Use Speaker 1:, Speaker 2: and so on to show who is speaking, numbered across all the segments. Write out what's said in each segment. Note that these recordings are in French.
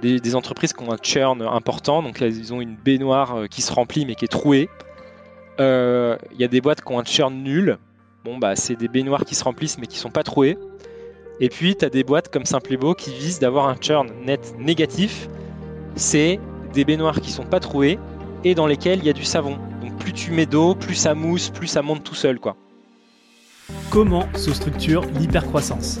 Speaker 1: des, entreprises qui ont un churn important, donc ils ont une baignoire qui se remplit mais qui est trouée. Il y a des boîtes qui ont un churn nul. Bon, bah, c'est des baignoires qui se remplissent mais qui sont pas trouées. Et puis, tu as des boîtes comme Simple et Beau qui visent d'avoir un churn net négatif. C'est des baignoires qui sont pas trouées et dans lesquelles il y a du savon. Donc, plus tu mets d'eau, plus ça mousse, plus ça monte tout seul, quoi.
Speaker 2: Comment se structure l'hypercroissance?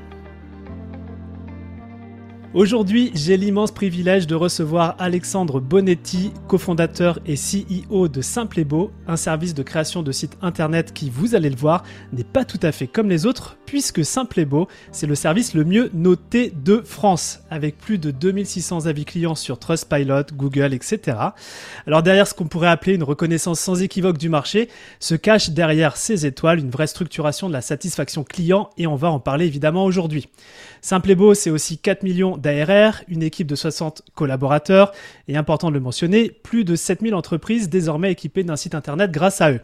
Speaker 2: Aujourd'hui, j'ai l'immense privilège de recevoir Alexandre Bonetti, cofondateur et CEO de Simple un service de création de sites internet qui, vous allez le voir, n'est pas tout à fait comme les autres, puisque Simple c'est le service le mieux noté de France, avec plus de 2600 avis clients sur Trustpilot, Google, etc. Alors derrière ce qu'on pourrait appeler une reconnaissance sans équivoque du marché, se cache derrière ces étoiles une vraie structuration de la satisfaction client, et on va en parler évidemment aujourd'hui. Simple et Beau, c'est aussi 4 millions d'ARR, une équipe de 60 collaborateurs et important de le mentionner, plus de 7000 entreprises désormais équipées d'un site internet grâce à eux.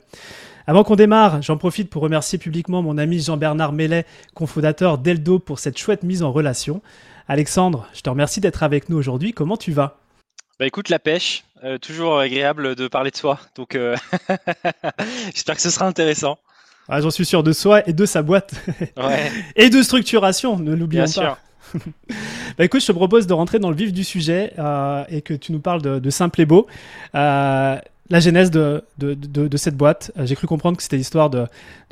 Speaker 2: Avant qu'on démarre, j'en profite pour remercier publiquement mon ami Jean-Bernard Mellet, cofondateur d'Eldo, pour cette chouette mise en relation. Alexandre, je te remercie d'être avec nous aujourd'hui. Comment tu vas?
Speaker 1: Bah écoute, la pêche, euh, toujours agréable de parler de soi. Donc euh, j'espère que ce sera intéressant.
Speaker 2: Ah, J'en suis sûr de soi et de sa boîte. et de structuration, ne l'oublions pas. Sûr. bah écoute, je te propose de rentrer dans le vif du sujet euh, et que tu nous parles de, Simple et Beau. Euh, la genèse de, de, de cette boîte. Euh, j'ai cru comprendre que c'était l'histoire de,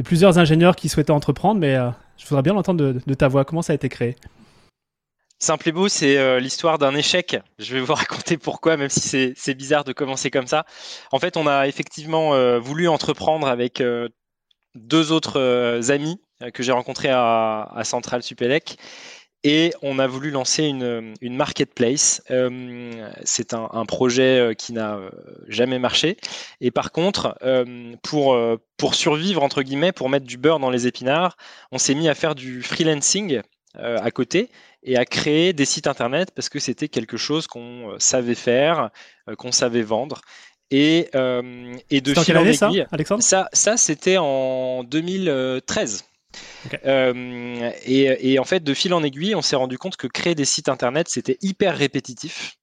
Speaker 2: plusieurs ingénieurs qui souhaitaient entreprendre, mais je voudrais bien l'entendre de, ta voix. Comment ça a été créé?
Speaker 1: Simple et beau, c'est l'histoire d'un échec. Je vais vous raconter pourquoi, même si c'est bizarre de commencer comme ça. En fait, on a effectivement voulu entreprendre avec deux autres amis que j'ai rencontrés à, à Central Supélec et on a voulu lancer une, marketplace. Euh, c'est un, projet euh, qui n'a euh, jamais marché. Et par contre, pour, pour survivre, entre guillemets, pour mettre du beurre dans les épinards, on s'est mis à faire du freelancing à côté et à créer des sites internet parce que c'était quelque chose qu'on savait faire, qu'on savait vendre. Et, et de
Speaker 2: fil en ça, Alexandre
Speaker 1: ça, ça c'était en 2013. Euh, et, en fait, de fil en aiguille, on s'est rendu compte que créer des sites internet, c'était hyper répétitif.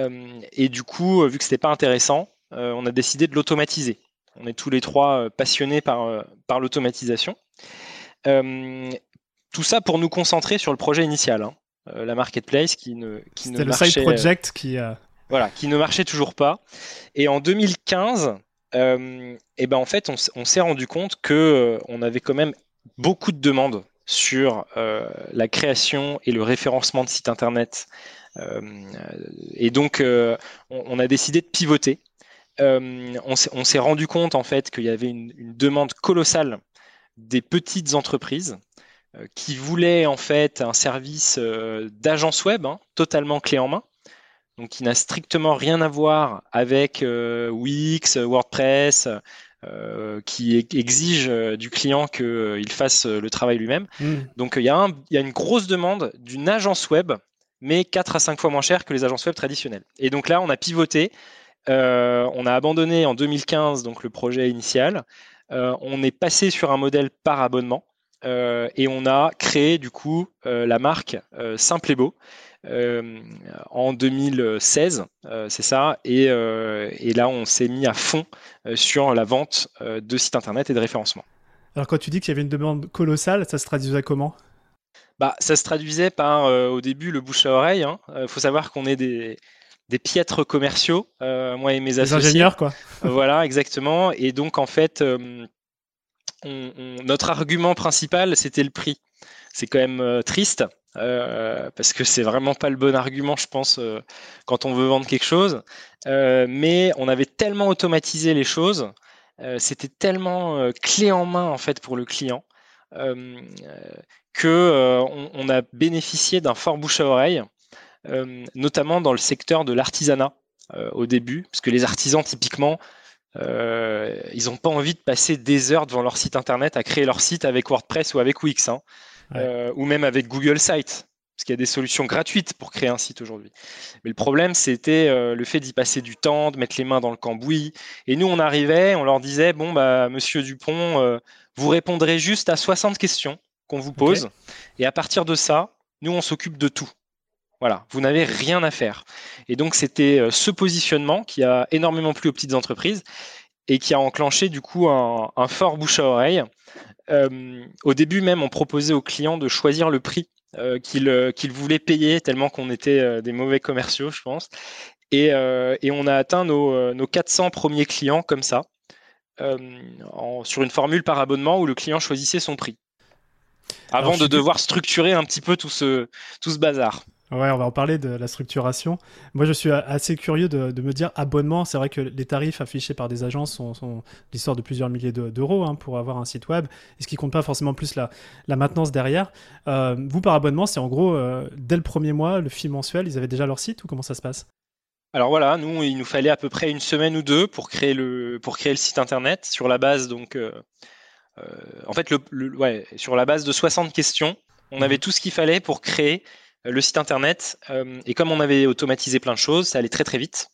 Speaker 1: Euh, et du coup, vu que c'était pas intéressant, euh, on a décidé de l'automatiser. On est tous les trois passionnés par, par l'automatisation. tout ça pour nous concentrer sur le projet initial, hein. la marketplace qui ne qui
Speaker 2: ne le side project qui
Speaker 1: voilà qui ne marchait toujours pas. Et en 2015, et ben en fait, on, s'est rendu compte que on avait quand même beaucoup de demandes sur euh, la création et le référencement de sites internet. Euh, et donc, euh, on, a décidé de pivoter. on s'est rendu compte en fait qu'il y avait une, demande colossale des petites entreprises qui voulaient en fait un service d'agence web hein, totalement clé en main, donc qui n'a strictement rien à voir avec Wix, WordPress, euh, qui exige euh, du client qu'il euh, fasse le travail lui-même. Hmm. Donc il y, a une grosse demande d'une agence web, mais 4 à 5 fois moins cher que les agences web traditionnelles. Et donc là, on a pivoté. on a abandonné en 2015 donc le projet initial. on est passé sur un modèle par abonnement et on a créé du coup la marque Simple et Beau euh, en 2016, euh, c'est ça. Euh, et, là, on s'est mis à fond sur la vente de sites internet et de référencement.
Speaker 2: Alors, quand tu dis qu'il y avait une demande colossale, ça se traduisait comment?
Speaker 1: Bah, Ça se traduisait par, au début, le bouche à oreille. Il hein. faut savoir qu'on est des, des piètres commerciaux, moi et mes associés.
Speaker 2: Des ingénieurs, quoi.
Speaker 1: voilà, exactement. Et donc, en fait, notre argument principal, c'était le prix. C'est quand même triste. Euh, parce que c'est vraiment pas le bon argument, je pense, euh, quand on veut vendre quelque chose. Euh, mais on avait tellement automatisé les choses, c'était tellement clé en main en fait pour le client que on, a bénéficié d'un fort bouche à oreille, notamment dans le secteur de l'artisanat au début, parce que les artisans typiquement ils n'ont pas envie de passer des heures devant leur site internet à créer leur site avec WordPress ou avec Wix. Hein. Ou même avec Google Sites parce qu'il y a des solutions gratuites pour créer un site aujourd'hui. Mais le problème, c'était euh, le fait d'y passer du temps, de mettre les mains dans le cambouis. Et nous, on arrivait, on leur disait, bon, bah, monsieur Dupont, euh, vous répondrez juste à 60 questions qu'on vous pose. Et à partir de ça, nous, on s'occupe de tout. Voilà, vous n'avez rien à faire. Et donc, c'était euh, ce positionnement qui a énormément plu aux petites entreprises et qui a enclenché du coup un, fort bouche à oreille. au début même, on proposait aux clients de choisir le prix euh, euh, qu'il voulait payer tellement qu'on était euh, des mauvais commerciaux, je pense. Et, on a atteint nos, 400 premiers clients comme ça, sur une formule par abonnement où le client choisissait son prix. Avant de devoir structurer un petit peu tout ce, tout ce bazar.
Speaker 2: Ouais, on va en parler de la structuration. Moi, je suis assez curieux de, me dire abonnement. C'est vrai que les tarifs affichés par des agences sont, l'histoire de plusieurs milliers d'euros hein, pour avoir un site web, et ce qui compte pas forcément plus la, la maintenance derrière. Euh, vous, par abonnement, c'est en gros, euh, dès le premier mois, le fil mensuel, ils avaient déjà leur site ou comment ça se passe?
Speaker 1: Alors voilà, nous, il nous fallait à peu près une semaine ou deux pour créer le, pour créer le site internet sur la base, donc, euh, en fait, le, ouais, sur la base de 60 questions. On mmh. avait tout ce qu'il fallait pour créer le site internet. Euh, et comme on avait automatisé plein de choses, ça allait très très vite.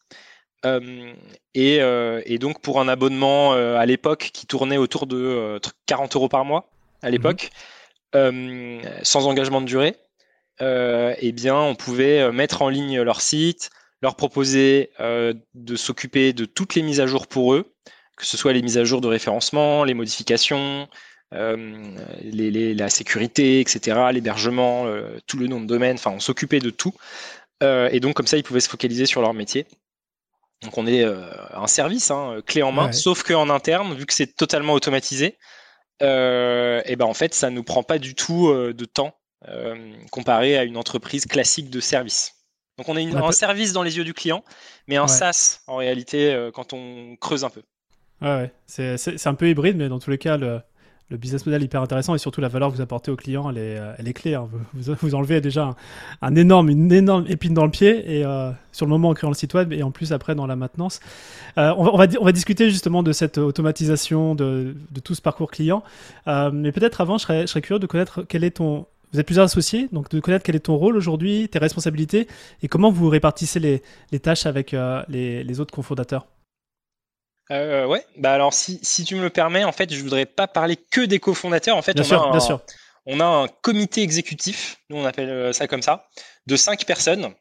Speaker 1: Euh, euh, et, donc pour un abonnement à l'époque qui tournait autour de 40 euros par mois à mhm. l'époque, sans engagement de durée, eh bien on pouvait mettre en ligne leur site, leur proposer de s'occuper de toutes les mises à jour pour eux, que ce soit les mises à jour de référencement, les modifications, euh, les, la sécurité, etc., l'hébergement, euh, tout le nom de domaine, enfin on s'occupait de tout. Euh, et donc comme ça, ils pouvaient se focaliser sur leur métier. Donc on est un service, hein, clé en main, sauf qu'en interne, vu que c'est totalement automatisé, et ben en fait, ça nous prend pas du tout de temps comparé à une entreprise classique de service. Donc on est un service dans les yeux du client, mais un SaaS en réalité quand on creuse un peu.
Speaker 2: Ouais, ouais. c'est un peu hybride, mais dans tous les cas, le, le business model hyper intéressant et surtout la valeur que vous apportez au client, elle est, euh, elle est claire. Vous, enlevez déjà énorme, une énorme épine dans le pied et euh, sur le moment en créant le site web et en plus après dans la maintenance. Euh, on, va, discuter justement de cette automatisation de, tout ce parcours client. mais peut-être avant, je serais, curieux de connaître quel est ton. Vous êtes plusieurs associés, donc de connaître quel est ton rôle aujourd'hui, tes responsabilités et comment vous répartissez les, les tâches avec les, les autres cofondateurs.
Speaker 1: Euh, ouais, bah alors si, si, tu me le permets, en fait, je voudrais pas parler que des cofondateurs. En fait,
Speaker 2: bien on, sûr,
Speaker 1: a un,
Speaker 2: bien sûr.
Speaker 1: on a un comité exécutif, nous on appelle euh, ça comme ça, de cinq personnes,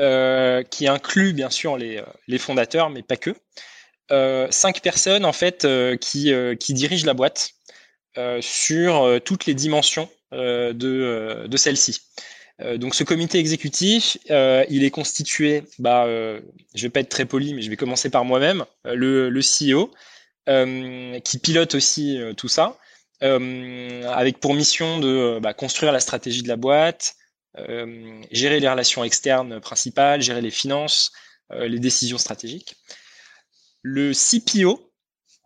Speaker 1: euh, qui inclut bien sûr les, euh, les, fondateurs, mais pas que. Euh, cinq personnes en fait qui, qui dirigent la boîte sur toutes les dimensions de, de celle-ci. Euh, donc ce comité exécutif, euh, il est constitué, bah, euh, je vais pas être très poli, mais je vais commencer par moi-même, le, le, CEO, qui pilote aussi tout ça, avec pour mission de bah, construire la stratégie de la boîte, gérer les relations externes principales, gérer les finances, les décisions stratégiques. Le CPO,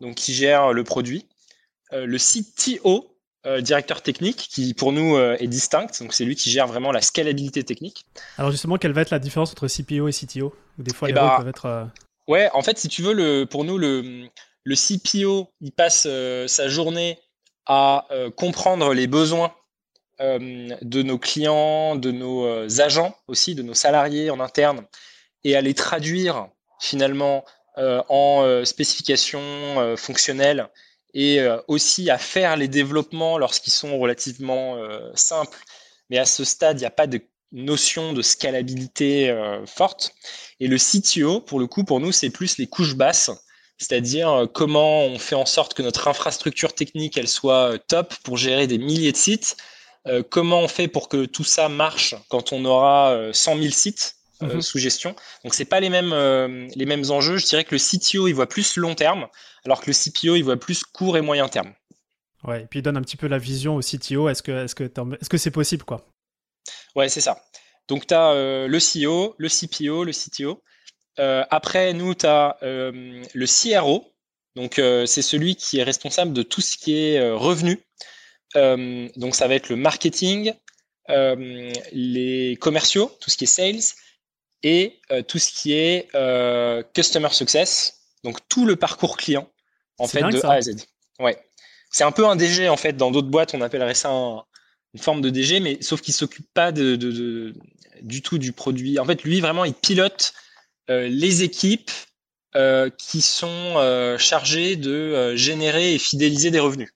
Speaker 1: donc qui gère le produit, le CTO, euh, directeur technique qui pour nous euh, est distinct. Donc c'est lui qui gère vraiment la scalabilité technique.
Speaker 2: Alors justement, quelle va être la différence entre CPO et CTO Des fois, eh les bah, peuvent être. Euh,
Speaker 1: ouais, en fait, si tu veux, le, pour nous, le, le CPO, il passe sa journée à comprendre les besoins de nos clients, de nos agents aussi, de nos salariés en interne, et à les traduire finalement en spécifications fonctionnelles et euh, aussi à faire les développements lorsqu'ils sont relativement euh, simples. Mais à ce stade, il n'y a pas de notion de scalabilité euh, forte. Et le CTO, pour le coup, pour nous, c'est plus les couches basses, c'est-à-dire comment on fait en sorte que notre infrastructure technique, elle soit top pour gérer des milliers de sites, comment on fait pour que tout ça marche quand on aura 100 000 sites mhm. sous gestion. Donc c'est pas les mêmes les mêmes enjeux. Je dirais que le CTO il voit plus long terme, alors que le CPO, il voit plus court et moyen terme.
Speaker 2: Ouais, et puis il donne un petit peu la vision au CTO. Est-ce que c'est -ce est -ce c'est possible quoi?
Speaker 1: Ouais, c'est ça. Donc tu as euh, le CEO, le CPO, le CTO. Euh, après, nous, tu as euh, le CRO. Donc c'est celui qui est responsable de tout ce qui est revenu. donc ça va être le marketing, les commerciaux, tout ce qui est sales, et tout ce qui est customer success, donc tout le parcours client en fait de A à Z. Ouais. C'est un peu un DG en fait. Dans d'autres boîtes, on appellerait ça un une forme de DG, mais sauf qu'il s'occupe pas de, du tout du produit. En fait, lui, vraiment, il pilote les équipes qui sont chargées de générer et fidéliser des revenus.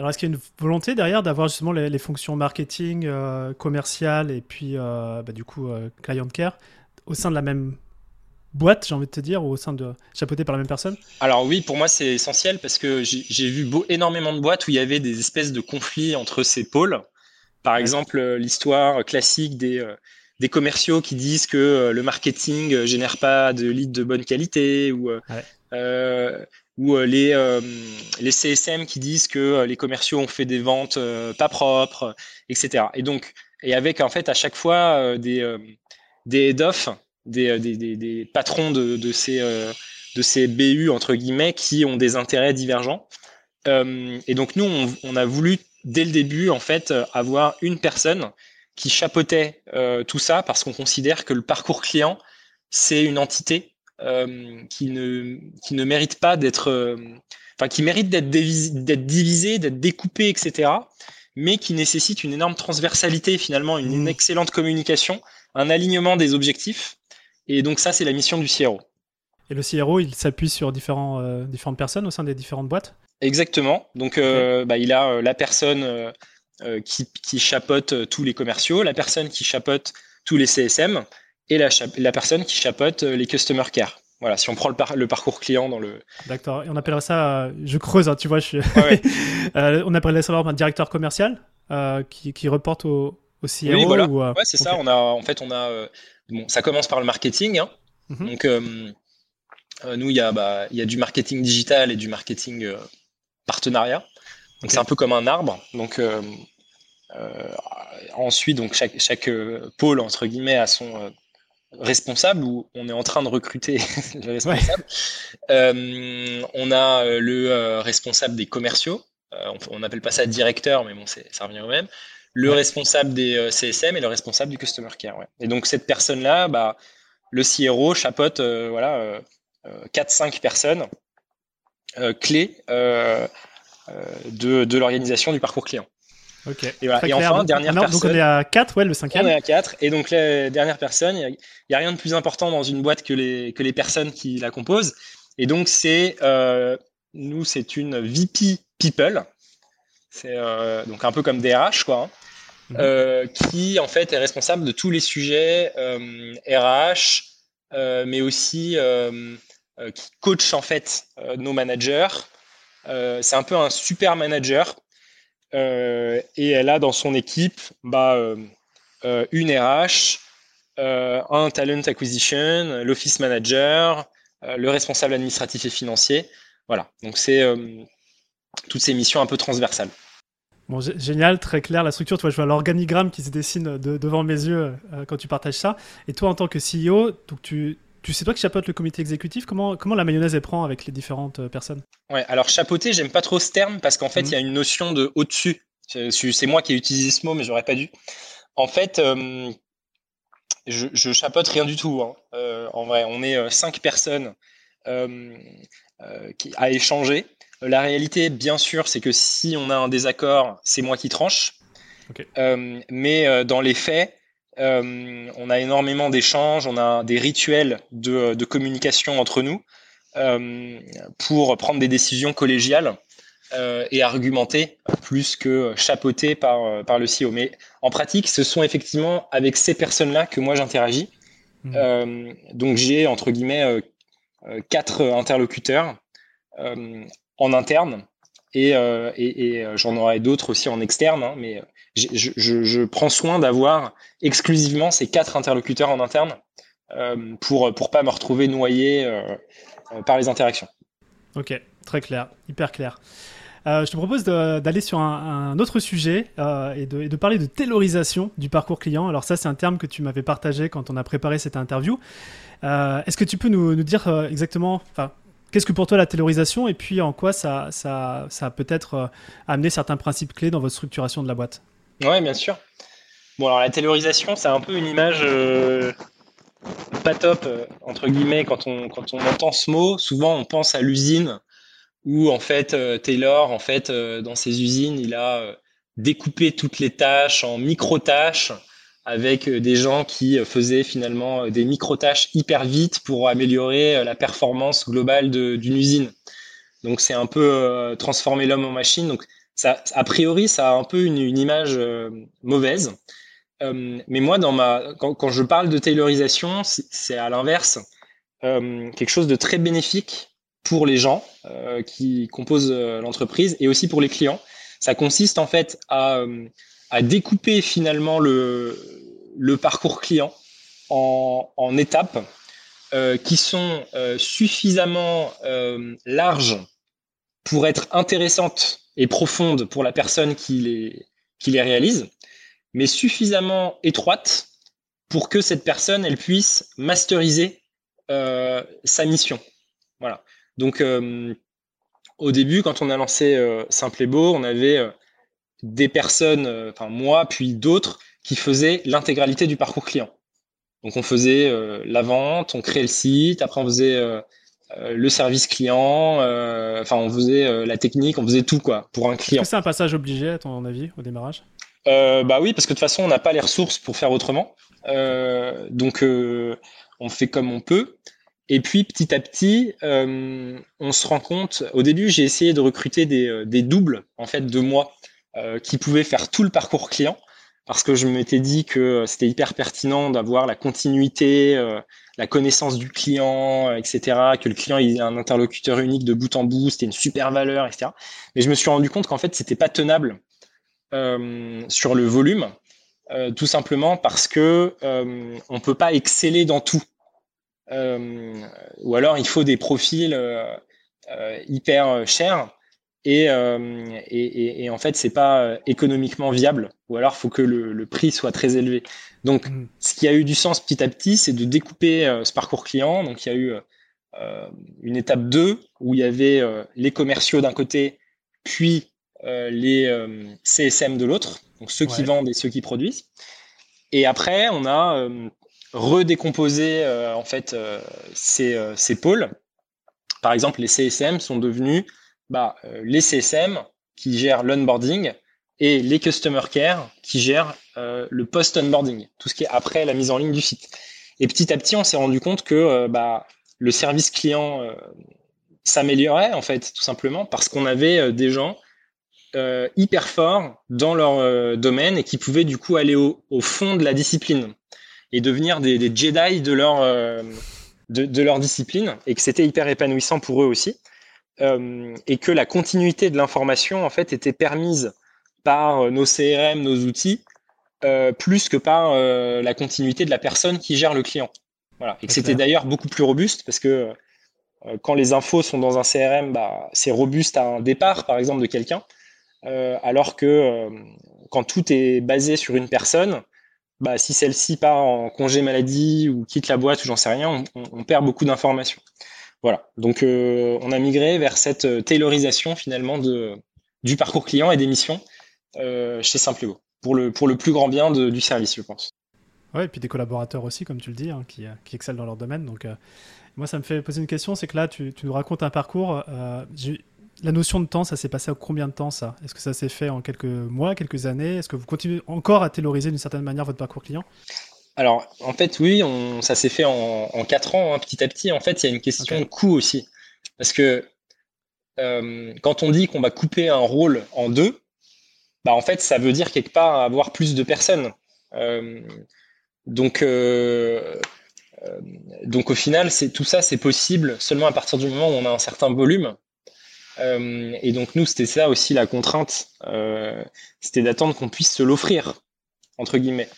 Speaker 2: Alors, est-ce qu'il y a une volonté derrière d'avoir justement les, fonctions marketing, euh, commercial et puis euh, bah, du coup euh, client care au sein de la même boîte, j'ai envie de te dire, ou au sein de chapeauté par la même personne?
Speaker 1: Alors oui, pour moi c'est essentiel parce que j'ai vu beau, énormément de boîtes où il y avait des espèces de conflits entre ces pôles. Par exemple, l'histoire classique des, des commerciaux qui disent que le marketing génère pas de leads de bonne qualité ou euh, les, euh, les CSM qui disent que euh, les commerciaux ont fait des ventes pas propres, etc. Et donc, et avec en fait à chaque fois des, des head-off, des, des, des, patrons de, de ces, de ces BU entre guillemets qui ont des intérêts divergents. et donc nous, on, on, a voulu dès le début en fait avoir une personne qui chapeautait tout ça parce qu'on considère que le parcours client c'est une entité euh, qui, ne, qui ne mérite pas d'être, euh, enfin qui mérite d'être divisé, d'être découpé, etc. Mais qui nécessite une énorme transversalité finalement, une, mmh. excellente communication, un alignement des objectifs. Et donc ça, c'est la mission du CRO.
Speaker 2: Et le CRO, il s'appuie sur différents, euh, différentes personnes au sein des différentes boîtes?
Speaker 1: Exactement. Donc, bah, il a la personne qui, qui, chapeaute tous les commerciaux, la personne qui chapeaute tous les CSM, et la, la personne qui chapeaute euh, les customer care. Voilà, si on prend le, le, parcours client dans le.
Speaker 2: D'accord. Et on appellerait ça, euh, je creuse, hein, tu vois, je suis. euh, on appellerait ça un directeur commercial euh, qui, qui, reporte au, au CRO.
Speaker 1: Oui, voilà. Ou, ouais, c'est ça. On a, en fait, on a. bon, ça commence par le marketing. Hein. Mhm. Donc, nous, il y a, bah, y a du marketing digital et du marketing partenariat. Donc, c'est un peu comme un arbre. Donc, ensuite, donc chaque, chaque pôle entre guillemets a son responsable ou on est en train de recruter. Euh, on a euh, le euh, responsable des commerciaux. on n'appelle pas ça directeur, mais bon, ça revient au même. Le responsable des CSM et le responsable du customer care. Et donc cette personne-là, bah, le CRO chapeaute voilà, 4-5 personnes clés de, de l'organisation du parcours client.
Speaker 2: Ok. Et, enfin, dernière personne. Donc on est à 4, ouais, le cinquième.
Speaker 1: On est à 4. Et donc la dernière personne, il n'y a, rien de plus important dans une boîte que les, que les personnes qui la composent. Et donc c'est, euh, nous, c'est une VP People. C'est euh, donc un peu comme DRH, quoi. Hein. Mhm. Euh, qui en fait est responsable de tous les sujets RH, mais aussi qui coach en fait nos managers. c'est un peu un super manager et elle a dans son équipe bah, euh, euh, une RH, un talent acquisition, l'office manager, le responsable administratif et financier. Voilà, donc c'est toutes ces missions un peu transversales.
Speaker 2: Bon, génial, très clair la structure. Toi, je vois l'organigramme qui se dessine devant mes yeux quand tu partages ça. Et toi, en tant que CEO, donc tu, tu sais toi qui chapeaute le comité exécutif, comment, comment la mayonnaise elle prend avec les différentes euh, personnes?
Speaker 1: Ouais, alors chapeauter, j'aime pas trop ce terme parce qu'en fait, il y a mhm. une notion de au-dessus. C'est moi qui ai utilisé ce mot, mais j'aurais pas dû. En fait, euh, je, je, chapeaute rien du tout. Hein. Euh, en vrai, on est cinq personnes qui, à échanger. La réalité, bien sûr, c'est que si on a un désaccord, c'est moi qui tranche. mais dans les faits, euh, on a énormément d'échanges, on a des rituels de, communication entre nous euh, pour prendre des décisions collégiales euh, et argumenter plus que chapeauter par, par le CEO. Mais en pratique, ce sont effectivement avec ces personnes-là que moi j'interagis. Mmh. donc j'ai entre guillemets quatre interlocuteurs en interne et, et, j'en aurai d'autres aussi en externe, hein, mais je, prends soin d'avoir exclusivement ces quatre interlocuteurs en interne euh, pour pour pas me retrouver noyé euh, euh, par les interactions.
Speaker 2: Ok, très clair, hyper clair. je te propose d'aller sur un, autre sujet et, de, parler de taylorisation du parcours client. Alors ça, c'est un terme que tu m'avais partagé quand on a préparé cette interview. Est-ce que tu peux nous, dire exactement, qu'est-ce que pour toi la taylorisation et puis en quoi ça, ça, ça a peut-être amené certains principes clés dans votre structuration de la boîte?
Speaker 1: Ouais, bien sûr. Bon, alors la taylorisation, c'est un peu une image euh, pas top, euh, entre guillemets, quand on, quand on entend ce mot. Souvent, on pense à l'usine où, en fait, euh, Taylor, en fait, dans ses usines, il a découper toutes les tâches en micro-tâches avec des gens qui faisaient finalement des micro-tâches hyper vite pour améliorer la performance globale d'une usine. Donc c'est un peu transformer l'homme en machine. Donc ça, a priori, ça a un peu une, image mauvaise. mais moi, dans ma, quand, je parle de taylorisation, c'est à l'inverse quelque chose de très bénéfique pour les gens euh, qui composent euh, l'entreprise et aussi pour les clients. Ça consiste en fait à, euh, découper finalement le, parcours client en, étapes euh, qui sont euh, suffisamment larges pour être intéressantes et profondes pour la personne qui les, qui les réalise, mais suffisamment étroites pour que cette personne elle puisse masteriser sa mission. Voilà. Donc, euh, au début, quand on a lancé euh, Simple et Beau, on avait euh, des personnes, enfin moi, puis d'autres, qui faisaient l'intégralité du parcours client. Donc, on faisait la vente, on créait le site, après on faisait le service client, enfin on faisait la technique, on faisait tout quoi pour un client.
Speaker 2: C'est un passage obligé à ton avis au démarrage?
Speaker 1: Bah oui, parce que de toute façon on n'a pas les ressources pour faire autrement, donc on fait comme on peut. Et puis petit à petit, euh, on se rend compte. Au début, j'ai essayé de recruter des, euh, des, doubles en fait de moi euh, qui pouvaient faire tout le parcours client parce que je m'étais dit que c'était hyper pertinent d'avoir la continuité, euh, la connaissance du client, etc. Que le client il ait un interlocuteur unique de bout en bout, c'était une super valeur, etc. Mais je me suis rendu compte qu'en fait c'était pas tenable euh, sur le volume, tout simplement parce que on peut pas exceller dans tout. Euh, ou alors il faut des profils euh, euh, hyper chers et, et, et, en fait c'est pas économiquement viable ou alors il faut que le, le, prix soit très élevé donc mm. ce qui a eu du sens petit à petit c'est de découper ce parcours client donc il y a eu une étape 2 où il y avait les commerciaux d'un côté puis les CSM de l'autre donc ceux qui vendent et ceux qui produisent et après on a redécomposer euh, en fait euh, ces, euh, ces, pôles. Par exemple, les CSM sont devenus bah, les CSM qui gèrent l'onboarding et les customer care qui gèrent le post-onboarding, tout ce qui est après la mise en ligne du site. Et petit à petit, on s'est rendu compte que bah, le service client s'améliorait en fait tout simplement parce qu'on avait des gens hyper forts dans leur domaine et qui pouvaient du coup aller au, au, fond de la discipline et devenir des, des Jedi de leur, euh, de, de, leur discipline et que c'était hyper épanouissant pour eux aussi. Euh, et que la continuité de l'information en fait était permise par euh, nos CRM, nos outils, euh, plus que par euh, la continuité de la personne qui gère le client. Voilà. Et que c'était d'ailleurs beaucoup plus robuste parce que quand les infos sont dans un CRM, bah, c'est robuste à un départ, par exemple, de quelqu'un, alors que quand tout est basé sur une personne, bah, si celle-ci part en congé maladie ou quitte la boîte ou j'en sais rien, on, perd beaucoup d'informations. Voilà. Donc, euh, on a migré vers cette euh, taylorisation finalement du parcours client et des missions euh, chez Simplego pour le, pour le plus grand bien du service, je pense.
Speaker 2: Ouais, et puis des collaborateurs aussi, comme tu le dis, hein, qui, excellent dans leur domaine. Donc, moi, ça me fait poser une question c'est que là, tu, nous racontes un parcours la notion de temps, ça s'est passé à combien de temps ça? Est-ce que ça s'est fait en quelques mois, quelques années? Est-ce que vous continuez encore à tailoriser d'une certaine manière votre parcours client?
Speaker 1: Alors, en fait, oui, on, ça s'est fait en, en 4 ans, hein, petit à petit. En fait, il y a une question de coût aussi. Parce que euh, quand on dit qu'on va couper un rôle en deux, bah, en fait, ça veut dire quelque part avoir plus de personnes. Euh, donc, euh, donc au final, c'est tout ça, c'est possible seulement à partir du moment où on a un certain volume. Et donc nous, c'était ça aussi la contrainte, c'était d'attendre qu'on puisse se l'offrir, entre guillemets.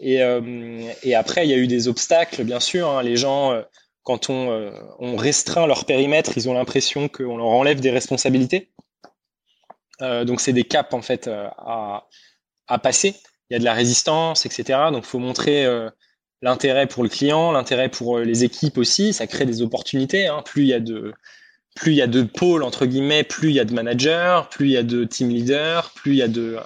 Speaker 1: Et, euh, et, après, il y a eu des obstacles, bien sûr. Hein. Les gens, quand on, on, restreint leur périmètre, ils ont l'impression qu'on leur enlève des responsabilités. donc c'est des caps en fait à, à, passer. Il y a de la résistance, etc. Donc il faut montrer l'intérêt pour le client, l'intérêt pour les équipes aussi. Ça crée des opportunités. Hein. Plus il y a de plus il y a de pôles, entre guillemets, plus il y a de managers, plus il y a de team leaders, plus il y a de,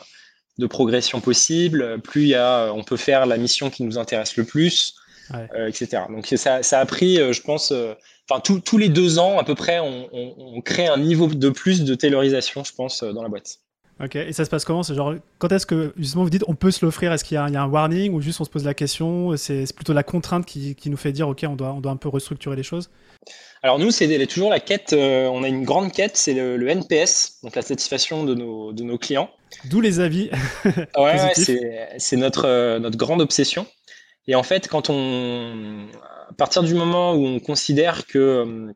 Speaker 1: de progression possible, plus il y a, on peut faire la mission qui nous intéresse le plus, ouais. euh, etc. Donc ça, ça a pris, euh, je pense, euh, enfin tous tous les deux ans à peu près, on, on, on, crée un niveau de plus de taylorisation, je pense, euh, dans la boîte.
Speaker 2: Ok, et ça se passe comment C'est genre, quand est-ce que justement vous dites on peut se l'offrir Est-ce qu'il y, a un warning ou juste on se pose la question C'est plutôt la contrainte qui, qui, nous fait dire ok, on doit, on doit un peu restructurer les choses?
Speaker 1: Alors nous, c'est toujours la quête, euh, on a une grande quête, c'est le, NPS, donc la satisfaction de nos, de nos clients.
Speaker 2: D'où les avis.
Speaker 1: ouais, c'est notre, euh, notre grande obsession. Et en fait, quand on, à partir du moment où on considère que euh,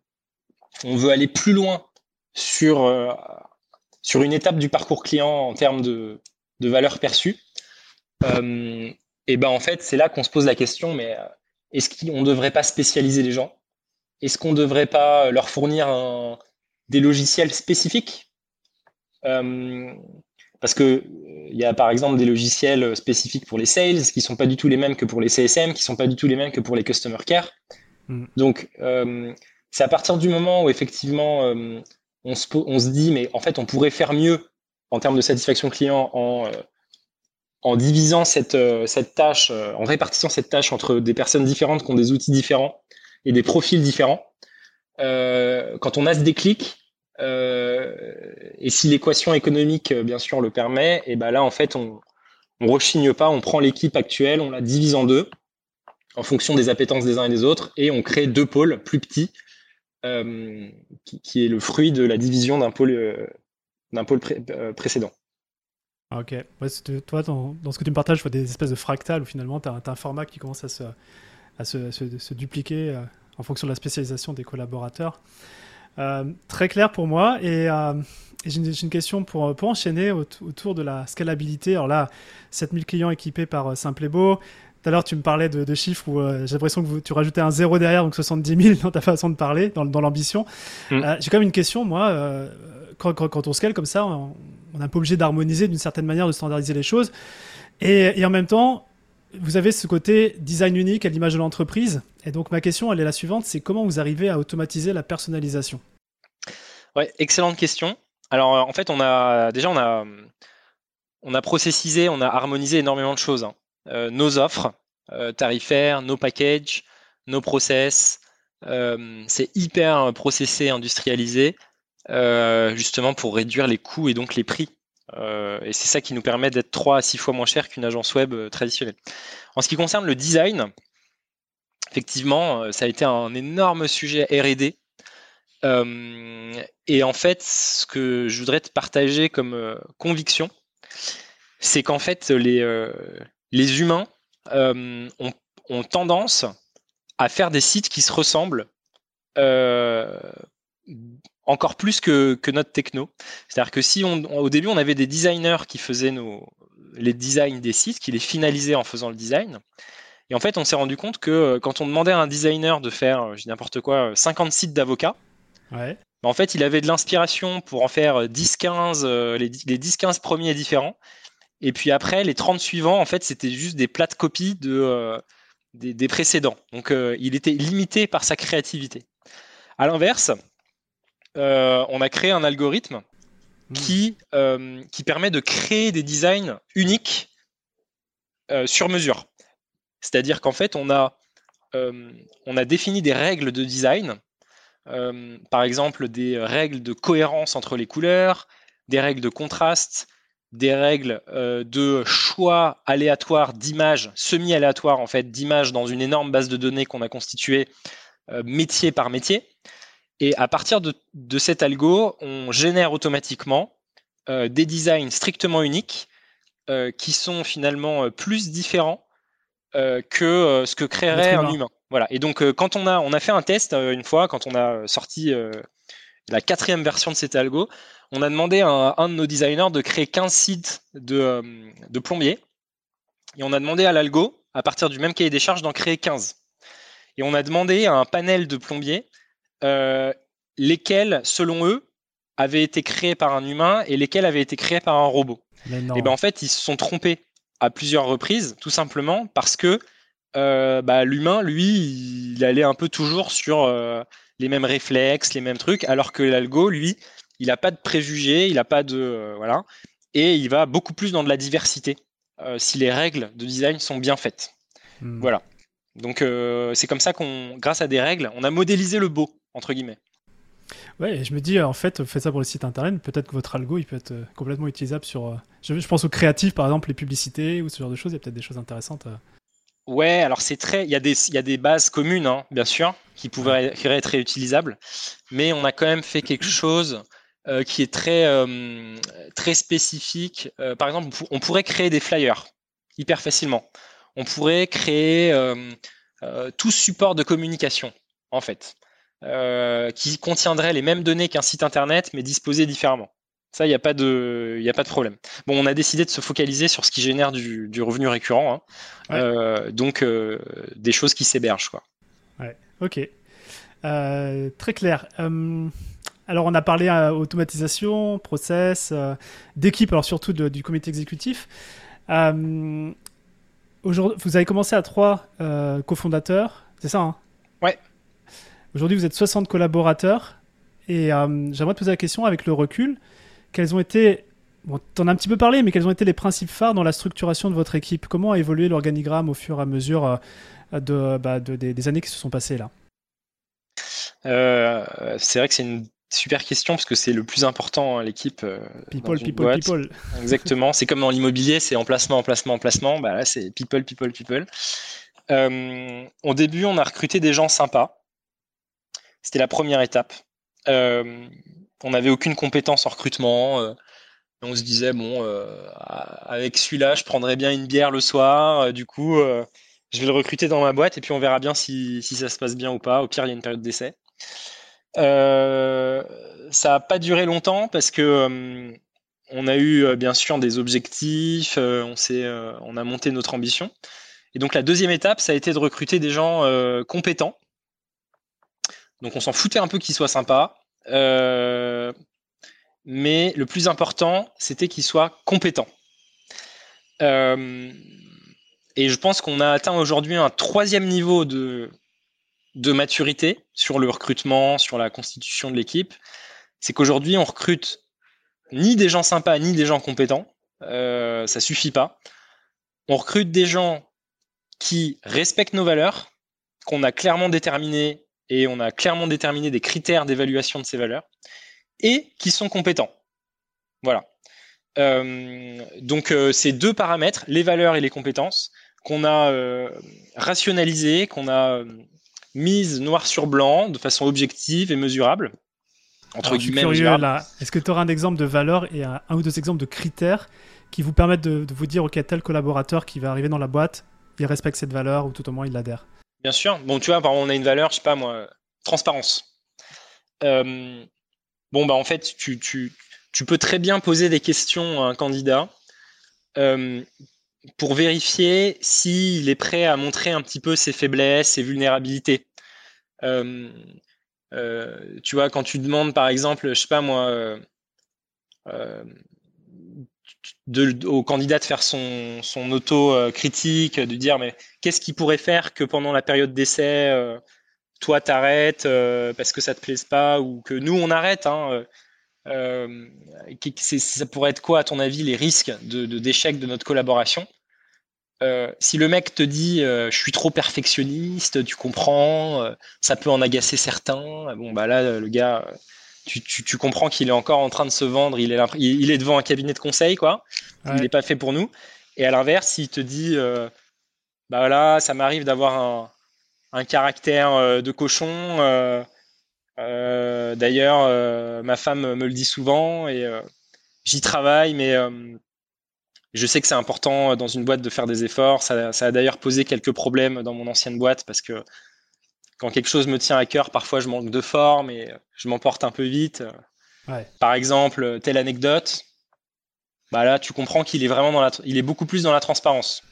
Speaker 1: on veut aller plus loin sur sur une étape du parcours client en termes de, de valeur perçue, euh, et ben en fait, c'est là qu'on se pose la question, mais euh, est-ce qu'on ne devrait pas spécialiser les gens? Est-ce qu'on ne devrait pas leur fournir des logiciels spécifiques? Euh, Parce que il y a par exemple des logiciels spécifiques pour les sales qui sont pas du tout les mêmes que pour les CSM, qui sont pas du tout les mêmes que pour les customer care. Mm. Donc c'est à partir du moment où effectivement on se, dit, mais en fait, on pourrait faire mieux en termes de satisfaction client en, euh, en divisant cette, euh, cette tâche, euh, en répartissant cette tâche entre des personnes différentes qui ont des outils différents et des profils différents. quand on a ce déclic, et si l'équation économique, bien sûr, le permet, et ben là, en fait, on ne rechigne pas, on prend l'équipe actuelle, on la divise en deux, en fonction des appétences des uns et des autres, et on crée deux pôles plus petits euh, qui, est le fruit de la division d'un pôle, euh, pôle euh, précédent.
Speaker 2: Ah, ok. toi, dans, ce que tu me partages, je vois des espèces de fractales où finalement, tu as, un format qui commence à se, à se, se, dupliquer en fonction de la spécialisation des collaborateurs. très clair pour moi. Et, j'ai, une, question pour, pour enchaîner autour de la scalabilité. Alors là, 7000 clients équipés par Simple et Beau, tout à l'heure, tu me parlais de, chiffres où euh, j'ai l'impression que tu rajoutais un zéro derrière, donc 70 000 dans ta façon de parler, dans, l'ambition. Mm. Euh, j'ai quand même une question, moi. Euh, quand, on scale comme ça, on n'est pas obligé d'harmoniser d'une certaine manière, de standardiser les choses. Et, en même temps, vous avez ce côté design unique à l'image de l'entreprise. Et donc, ma question, elle est la suivante c'est comment vous arrivez à automatiser la personnalisation?
Speaker 1: Ouais, excellente question. Alors, en fait, on a déjà, on a, on a processisé, on a harmonisé énormément de choses. Hein. Euh, nos offres euh, tarifaires, nos packages, nos process. Euh, c'est hyper processé, industrialisé, justement pour réduire les coûts et donc les prix. et c'est ça qui nous permet d'être 3 à 6 fois moins cher qu'une agence web traditionnelle. En ce qui concerne le design, effectivement, ça a été un énorme sujet RD. et en fait, ce que je voudrais te partager comme conviction, c'est qu'en fait, les, les humains euh, ont, tendance à faire des sites qui se ressemblent euh, encore plus que, notre techno. C'est-à-dire que si on, au début on avait des designers qui faisaient nos, les designs des sites, qui les finalisaient en faisant le design, et en fait on s'est rendu compte que euh, quand on demandait à un designer de faire, je dis n'importe quoi, 50 sites d'avocats, bah, en fait il avait de l'inspiration pour en faire 10-15, les, les 10-15 premiers différents, et puis après, les 30 suivants, en fait, c'était juste des plates copies de, euh, des, précédents. Donc, euh, il était limité par sa créativité. À l'inverse, euh, on a créé un algorithme mmh. qui, qui permet de créer des designs uniques sur mesure. C'est-à-dire qu'en fait, on a, on a défini des règles de design, par exemple des règles de cohérence entre les couleurs, des règles de contraste, des règles euh, de choix aléatoire d'images, semi-aléatoires en fait, d'images dans une énorme base de données qu'on a constituée euh, métier par métier. Et à partir de, cet algo, on génère automatiquement euh, des designs strictement uniques qui sont finalement plus différents que ce que créerait un humain. Voilà. Et donc, quand on a, on a fait un test une fois, quand on a sorti la quatrième version de cet algo, on a demandé à un, de nos designers de créer 15 sites euh, de, plombiers. Et on a demandé à l'algo, à partir du même cahier des charges, d'en créer 15. Et on a demandé à un panel de plombiers euh, lesquels, selon eux, avaient été créés par un humain et lesquels avaient été créés par un robot. Et ben en fait, ils se sont trompés à plusieurs reprises, tout simplement parce que euh, bah, l'humain, lui, il allait un peu toujours sur les mêmes réflexes, les mêmes trucs, alors que l'algo, lui, il n'a pas de préjugés, il n'a pas de euh, voilà, et il va beaucoup plus dans de la diversité euh, si les règles de design sont bien faites. Hmm. Voilà. Donc euh, c'est comme ça qu'on, grâce à des règles, on a modélisé le beau entre guillemets.
Speaker 2: Ouais, et je me dis, en fait, faites ça pour le site internet, peut-être que votre algo, il peut être complètement utilisable sur. Je, pense aux créatifs, par exemple, les publicités ou ce genre de choses, il y a peut-être des choses intéressantes.
Speaker 1: Ouais, alors c'est très. Il y, a des, il y a des bases communes, hein, bien sûr, qui pourraient être réutilisables, mais on a quand même fait quelque chose euh, qui est très, euh, très spécifique. Euh, par exemple, on pourrait créer des flyers hyper facilement. On pourrait créer tout support de communication, en fait, qui contiendrait les mêmes données qu'un site internet, mais disposé différemment. Ça, il n'y a, pas de, a pas de problème. Bon, on a décidé de se focaliser sur ce qui génère du, revenu récurrent. Hein. Donc, des choses qui s'hébergent. Quoi.
Speaker 2: Ouais, ok. Très clair. Alors, on a parlé automatisation, process, d'équipe, alors surtout du comité exécutif. Aujourd'hui, vous avez commencé à trois cofondateurs, c'est ça hein?
Speaker 1: Ouais.
Speaker 2: Aujourd'hui, vous êtes 60 collaborateurs. Et j'aimerais te poser la question avec le recul quels ont été, bon, tu en as un petit peu parlé, mais quels ont été les principes phares dans la structuration de votre équipe? Comment a évolué l'organigramme au fur et à mesure euh, de, bah, des, années qui se sont passées là?
Speaker 1: Euh, C'est vrai que c'est une super question parce que c'est le plus important, hein, l'équipe. Euh,
Speaker 2: people, people, people.
Speaker 1: Exactement. c'est comme dans l'immobilier, c'est emplacement, emplacement, emplacement. Bah là, c'est people, people, people. au début, on a recruté des gens sympas. C'était la première étape. Euh, on n'avait aucune compétence en recrutement. Euh, on se disait, bon, euh, avec celui-là, je prendrais bien une bière le soir. Euh, du coup, je vais le recruter dans ma boîte et puis on verra bien si, ça se passe bien ou pas. Au pire, il y a une période d'essai. Ça n'a pas duré longtemps parce que on a eu bien sûr des objectifs, on, a monté notre ambition. Et donc la deuxième étape, ça a été de recruter des gens compétents. Donc on s'en foutait un peu qu'ils soient sympas. Euh, mais le plus important, c'était qu'il soit compétent. Euh, et je pense qu'on a atteint aujourd'hui un troisième niveau de, de maturité sur le recrutement, sur la constitution de l'équipe. C'est qu'aujourd'hui, on recrute ni des gens sympas, ni des gens compétents. Euh, ça suffit pas. On recrute des gens qui respectent nos valeurs, qu'on a clairement déterminées et on a clairement déterminé des critères d'évaluation de ces valeurs et qui sont compétents. Voilà. Euh, donc euh, ces deux paramètres, les valeurs et les compétences, qu'on a euh, rationalisés, qu'on a mises noir sur blanc de façon objective et mesurable.
Speaker 2: Entre guillemets, Est-ce que tu auras un exemple de valeur et un, ou deux exemples de critères qui vous permettent de, de vous dire, OK, tel collaborateur qui va arriver dans la boîte, il respecte cette valeur ou tout au moins il l'adhère?
Speaker 1: Bien sûr. Bon, tu vois, par exemple, on a une valeur, je sais pas moi, transparence. Euh, bon, bah en fait, tu, tu, tu, peux très bien poser des questions à un candidat euh, pour vérifier s'il est prêt à montrer un petit peu ses faiblesses, ses vulnérabilités. Euh, tu vois, quand tu demandes, par exemple, je sais pas moi, au candidat de faire son, auto-critique, de dire mais qu'est-ce qui pourrait faire que pendant la période d'essai, euh, toi t'arrêtes euh, parce que ça te plaise pas ou que nous on arrête hein, euh, ça pourrait être quoi à ton avis les risques d'échec de, notre collaboration? Si le mec te dit je suis trop perfectionniste, tu comprends, ça peut en agacer certains, bon bah là le gars tu, comprends qu'il est encore en train de se vendre, il est, il est devant un cabinet de conseil, quoi. Il n'est pas fait pour nous. Et à l'inverse, s'il te dit, euh, bah voilà, ça m'arrive d'avoir un, caractère euh, de cochon. Euh, d'ailleurs, ma femme me le dit souvent et j'y travaille, mais je sais que c'est important dans une boîte de faire des efforts. Ça, ça a d'ailleurs posé quelques problèmes dans mon ancienne boîte parce que quand quelque chose me tient à cœur, parfois je manque de forme et je m'emporte un peu vite. Par exemple, telle anecdote, bah là, tu comprends qu'il est vraiment dans la, il est beaucoup plus dans la transparence.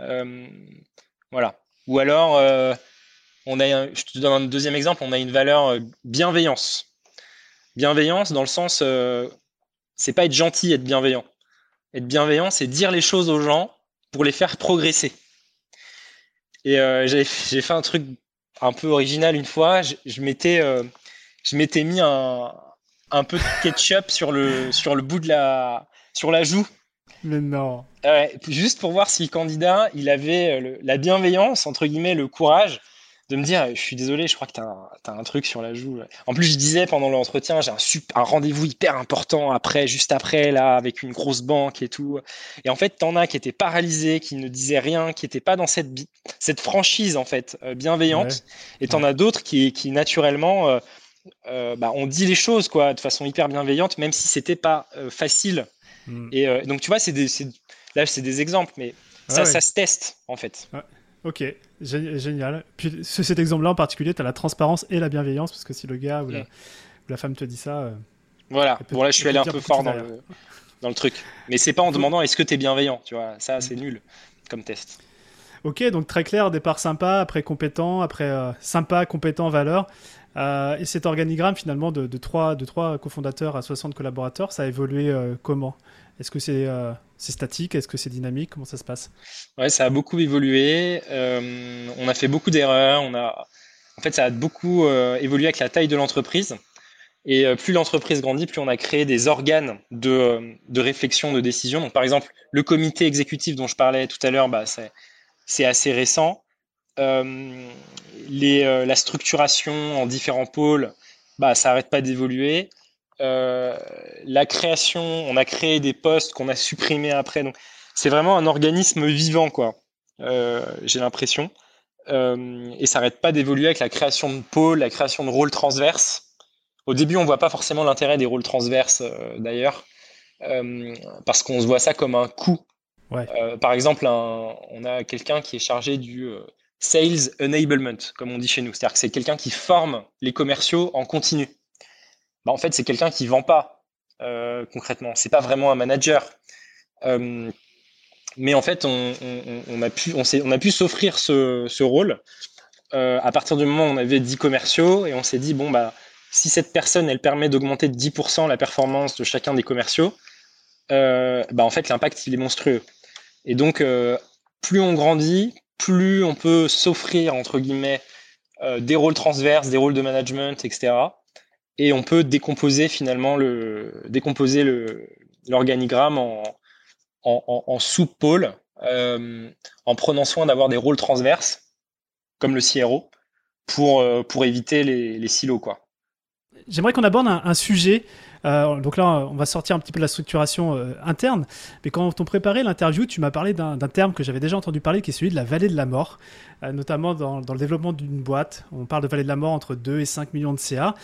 Speaker 1: Euh, voilà. Ou alors, euh, on a, je te donne un deuxième exemple, on a une valeur euh, bienveillance. Bienveillance dans le sens, c'est pas être gentil, être bienveillant. Être bienveillant, c'est dire les choses aux gens pour les faire progresser. Et j'ai fait un truc un peu original une fois. Je, je m'étais, euh, je m'étais mis un, un peu de ketchup sur le, sur le bout de la, sur la joue.
Speaker 2: Mais non.
Speaker 1: juste pour voir si le candidat, il avait euh, la bienveillance, entre guillemets, le courage de me dire, je suis désolé, je crois que tu as, un truc sur la joue. En plus, je disais pendant l'entretien, j'ai un, un rendez-vous hyper important après, juste après, là, avec une grosse banque et tout. Et en fait, t'en as qui étaient paralysés, qui ne disaient rien, qui n'étaient pas dans cette, cette franchise, en fait, euh, bienveillante. Et t'en en as d'autres qui, qui, naturellement, euh, euh, bah, ont dit les choses, quoi, de façon hyper bienveillante, même si c'était pas facile. Hmm. Et donc, tu vois, c'est là, c'est des exemples, mais ça, ça se teste, en fait.
Speaker 2: Ok, génial. Puis cet exemple-là en particulier, tu as la transparence et la bienveillance, parce que si le gars ou la, mm. femme te dit ça. Euh,
Speaker 1: voilà, bon là je suis allé un peu fort dans le, dans le, truc. Mais c'est pas en demandant est-ce que tu es bienveillant, tu vois, ça c'est nul comme test.
Speaker 2: Ok, donc très clair, départ sympa, après compétent, après euh, sympa, compétent, valeur. Euh, et cet organigramme finalement de, de, trois, de trois cofondateurs à 60 collaborateurs, ça a évolué comment? Est-ce que c'est c'est statique? Est-ce que c'est dynamique? Comment ça se passe?
Speaker 1: Ouais, ça a beaucoup évolué. Euh, on a fait beaucoup d'erreurs. On a, en fait, ça a beaucoup euh, évolué avec la taille de l'entreprise. Et euh, plus l'entreprise grandit, plus on a créé des organes de, réflexion, de décision. Donc, par exemple, le comité exécutif dont je parlais tout à l'heure, bah, c'est assez récent. La structuration en différents pôles, bah, ça n'arrête pas d'évoluer. Euh, la création, on a créé des postes qu'on a supprimés après. Donc, c'est vraiment un organisme vivant, quoi. Euh, j'ai l'impression. Euh, et ça n'arrête pas d'évoluer avec la création de pôles, la création de rôles transverses. Au début, on voit pas forcément l'intérêt des rôles transverses, d'ailleurs, parce qu'on se voit ça comme un coût. par exemple, on a quelqu'un qui est chargé du sales enablement, comme on dit chez nous. C'est-à-dire que c'est quelqu'un qui forme les commerciaux en continu. Bah, en fait, c'est quelqu'un qui vend pas euh, concrètement. C'est pas vraiment un manager. Euh, mais en fait, on, a pu, on, a pu s'offrir ce, rôle euh, à partir du moment où on avait 10 commerciaux et on s'est dit bon bah si cette personne elle permet d'augmenter de 10% la performance de chacun des commerciaux, bah en fait l'impact il est monstrueux. Et donc plus on grandit, plus on peut s'offrir entre guillemets des rôles transverses, des rôles de management, etc et on peut décomposer finalement le décomposer le l'organigramme en, en, en, sous-pôles euh, en prenant soin d'avoir des rôles transverses comme le CRO pour, euh, pour éviter les, silos quoi.
Speaker 2: J'aimerais qu'on aborde un sujet euh, donc là, on va sortir un petit peu de la structuration euh, interne. Mais quand on préparait l'interview, tu m'as parlé d'un terme que j'avais déjà entendu parler, qui est celui de la vallée de la mort, euh, notamment dans, le développement d'une boîte. On parle de vallée de la mort entre 2 et 5 millions de CA.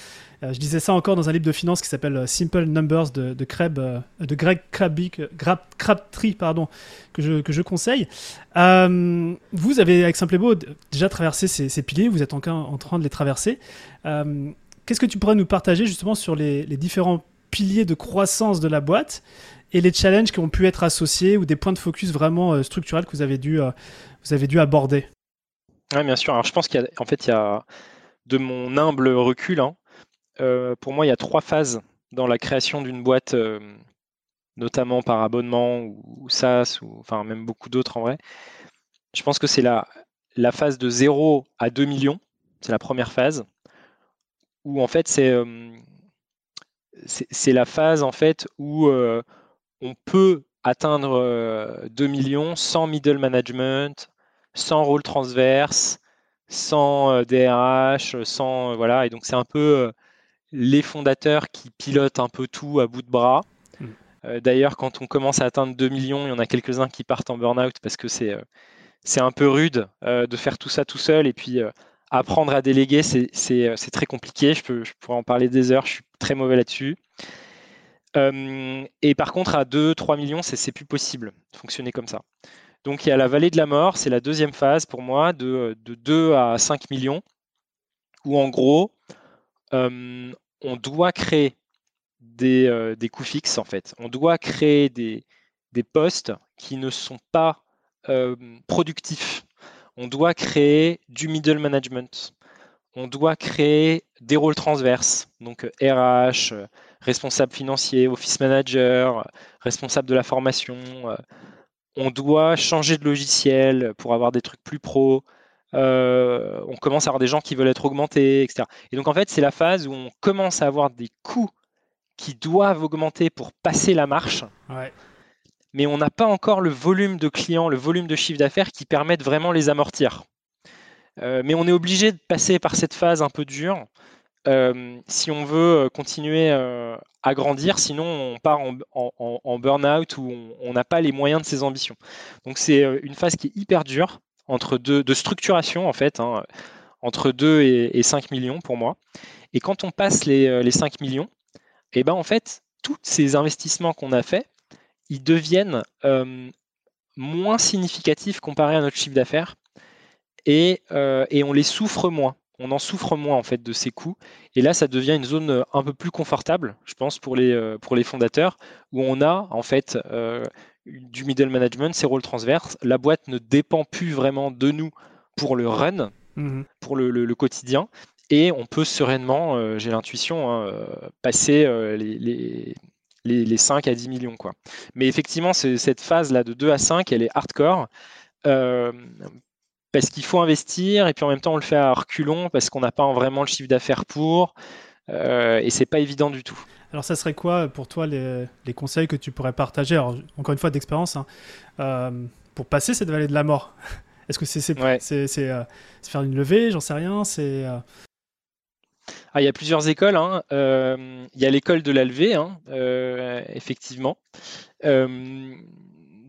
Speaker 2: je disais ça encore dans un livre de finance qui s'appelle Simple Numbers de, Greg Crabtree, pardon, que je, que je conseille. vous avez, avec Simple Beau, déjà traversé ces, piliers, vous êtes en, en train de les traverser. Qu'est-ce que tu pourrais nous partager justement sur les, les différents piliers de croissance de la boîte et les challenges qui ont pu être associés ou des points de focus vraiment euh, structurels que vous avez dû, euh, vous avez dû aborder
Speaker 1: Oui, bien sûr. Alors, je pense qu'en fait, il y a, de mon humble recul, hein, euh, pour moi, il y a trois phases dans la création d'une boîte, notamment par abonnement ou, SaaS, ou enfin même beaucoup d'autres en vrai. Je pense que c'est la, la phase de 0 à 2 millions, c'est la première phase, où en fait c'est c'est la phase en fait où euh, on peut atteindre 2 euh, millions sans middle management, sans rôle transverse, sans DRH, euh, sans voilà. Et donc c'est un peu les fondateurs qui pilotent un peu tout à bout de bras. Hmm. D'ailleurs, quand on commence à atteindre 2 millions, il y en a quelques-uns qui partent en burn-out parce que c'est c'est un peu rude de faire tout ça tout seul. Et puis apprendre à déléguer, c'est très compliqué. Je, peux, je pourrais en parler des heures. Je suis très mauvais là-dessus. Euh, et par contre, à 2-3 millions, c'est plus possible de fonctionner comme ça. Donc il y a la vallée de la mort, c'est la deuxième phase pour moi, de, 2 à 5 millions, où en gros, euh, on doit créer des, euh, des, coûts fixes en fait. On doit créer des postes qui ne sont pas productifs. On doit créer du middle management on doit créer des rôles transverses, donc RH, euh, responsable financier, office manager, responsable de la formation. Euh, on doit changer de logiciel pour avoir des trucs plus pro. Euh, on commence à avoir des gens qui veulent être augmentés, etc. Et donc en fait, c'est la phase où on commence à avoir des coûts qui doivent augmenter pour passer la marche. Mais on n'a pas encore le volume de clients, le volume de chiffre d'affaires qui permettent vraiment les amortir. Mais on est obligé de passer par cette phase un peu dure si on veut continuer à grandir, sinon on part en, burn-out ou on n'a pas les moyens de ses ambitions. Donc c'est une phase qui est hyper dure entre deux de structuration en fait, hein, entre 2 et, 5 millions pour moi. Et quand on passe les, les 5 millions, et eh ben en fait, tous ces investissements qu'on a faits, ils deviennent moins significatifs comparés à notre chiffre d'affaires et, et on les souffre moins on en souffre moins en fait de ces coûts. Et là, ça devient une zone euh, un peu plus confortable, je pense, pour les, euh, pour les fondateurs, où on a en fait euh, du middle management, ces rôles transverses. La boîte ne dépend plus vraiment de nous pour le run, mhm. pour le, quotidien. Et on peut sereinement, j'ai l'intuition, hein, passer les, les, 5 à 10 millions. Quoi. Mais effectivement, cette phase-là de 2 à 5, elle est hardcore parce qu'il faut investir et puis en même temps on le fait à reculons parce qu'on n'a pas vraiment le chiffre d'affaires pour euh, et c'est pas évident du tout.
Speaker 2: Alors ça serait quoi pour toi les, conseils que tu pourrais partager? Encore une fois d'expérience hein, euh, pour passer cette vallée de la mort. Est-ce que c'est euh, faire une levée? J'en sais rien. C'est
Speaker 1: ah, il y a plusieurs écoles. Hein. il y a l'école de la levée, hein, effectivement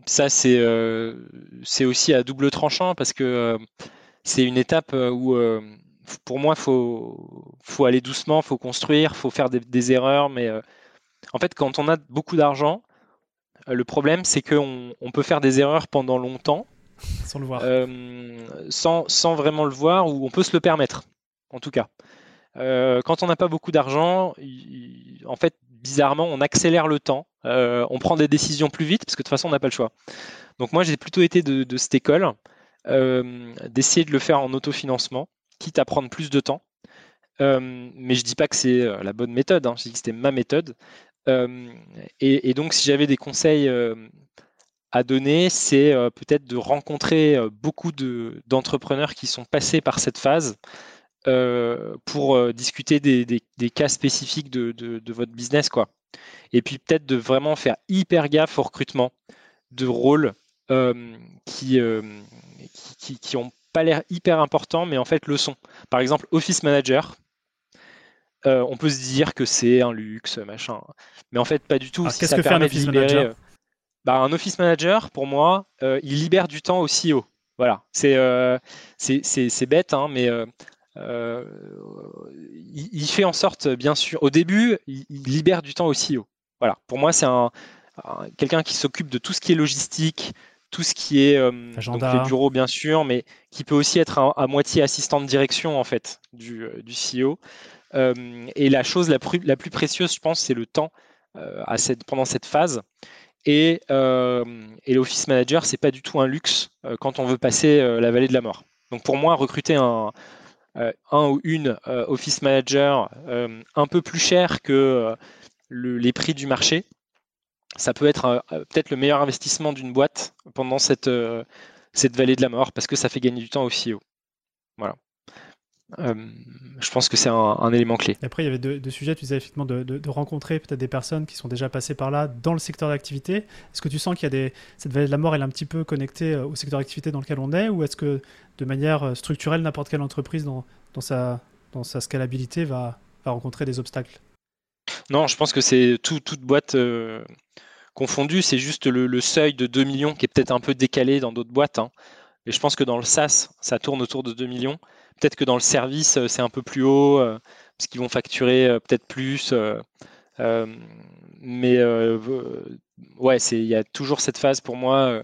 Speaker 1: ça, euh, c'est aussi à double tranchant parce que euh, c'est une étape euh, où, pour moi, il faut, faut, aller doucement, il faut construire, il faut faire des, erreurs. Mais en fait, quand on a beaucoup d'argent, le problème, c'est qu'on on peut faire des erreurs pendant longtemps.
Speaker 2: Sans le voir.
Speaker 1: sans, sans, vraiment le voir, ou on peut se le permettre, en tout cas. quand on n'a pas beaucoup d'argent, en fait, bizarrement, on accélère le temps, euh, on prend des décisions plus vite parce que de toute façon, on n'a pas le choix. Donc moi, j'ai plutôt été de, cette école, euh, d'essayer de le faire en autofinancement, quitte à prendre plus de temps. Euh, mais je dis pas que c'est la bonne méthode, hein. je dis que c'était ma méthode. Et, donc, si j'avais des conseils à donner, c'est peut-être de rencontrer beaucoup d'entrepreneurs qui sont passés par cette phase euh, pour euh, discuter des, cas spécifiques de, votre business. Quoi. Et puis peut-être de vraiment faire hyper gaffe au recrutement de rôles euh, qui, qui, ont pas l'air hyper importants, mais en fait le sont. Par exemple, Office Manager. on peut se dire que c'est un luxe, machin. Mais en fait, pas du tout.
Speaker 2: Qu'est-ce que fait un Office Manager
Speaker 1: bah, Un Office Manager, pour moi, il libère du temps au CEO. Voilà, c'est c'est bête, hein, mais euh, il, fait en sorte, bien sûr, au début, il, libère du temps au CEO. Voilà, pour moi, c'est un, quelqu'un qui s'occupe de tout ce qui est logistique, tout ce qui est euh, donc les bureaux bien sûr, mais qui peut aussi être à, moitié assistant de direction en fait du, euh, du CEO. et la chose la plus, la plus précieuse, je pense, c'est le temps à cette, pendant cette phase. Et, et l'office manager, c'est pas du tout un luxe quand on veut passer la vallée de la mort. Donc pour moi, recruter un, euh, un ou une euh, office manager euh, un peu plus cher que les prix du marché, ça peut être peut-être le meilleur investissement d'une boîte pendant cette, cette vallée de la mort parce que ça fait gagner du temps au CEO. Voilà. Je pense que c'est un, élément clé.
Speaker 2: après, il y avait deux, sujets. Tu disais effectivement de, rencontrer peut-être des personnes qui sont déjà passées par là dans le secteur d'activité. Est-ce que tu sens qu'il y a des. Cette vallée de la mort, elle est un petit peu connectée au secteur d'activité dans lequel on est Ou est-ce que de manière euh, structurelle, n'importe quelle entreprise dans, dans, sa, dans sa scalabilité va, va rencontrer des obstacles?
Speaker 1: Non, je pense que c'est toute boîte euh, confondue. C'est juste le, seuil de 2 millions qui est peut-être un peu décalé dans d'autres boîtes. Hein. Mais je pense que dans le SaaS, ça tourne autour de 2 millions. Peut-être que dans le service, euh, c'est un peu plus haut, parce qu'ils vont facturer peut-être plus. mais ouais, il y a toujours cette phase pour moi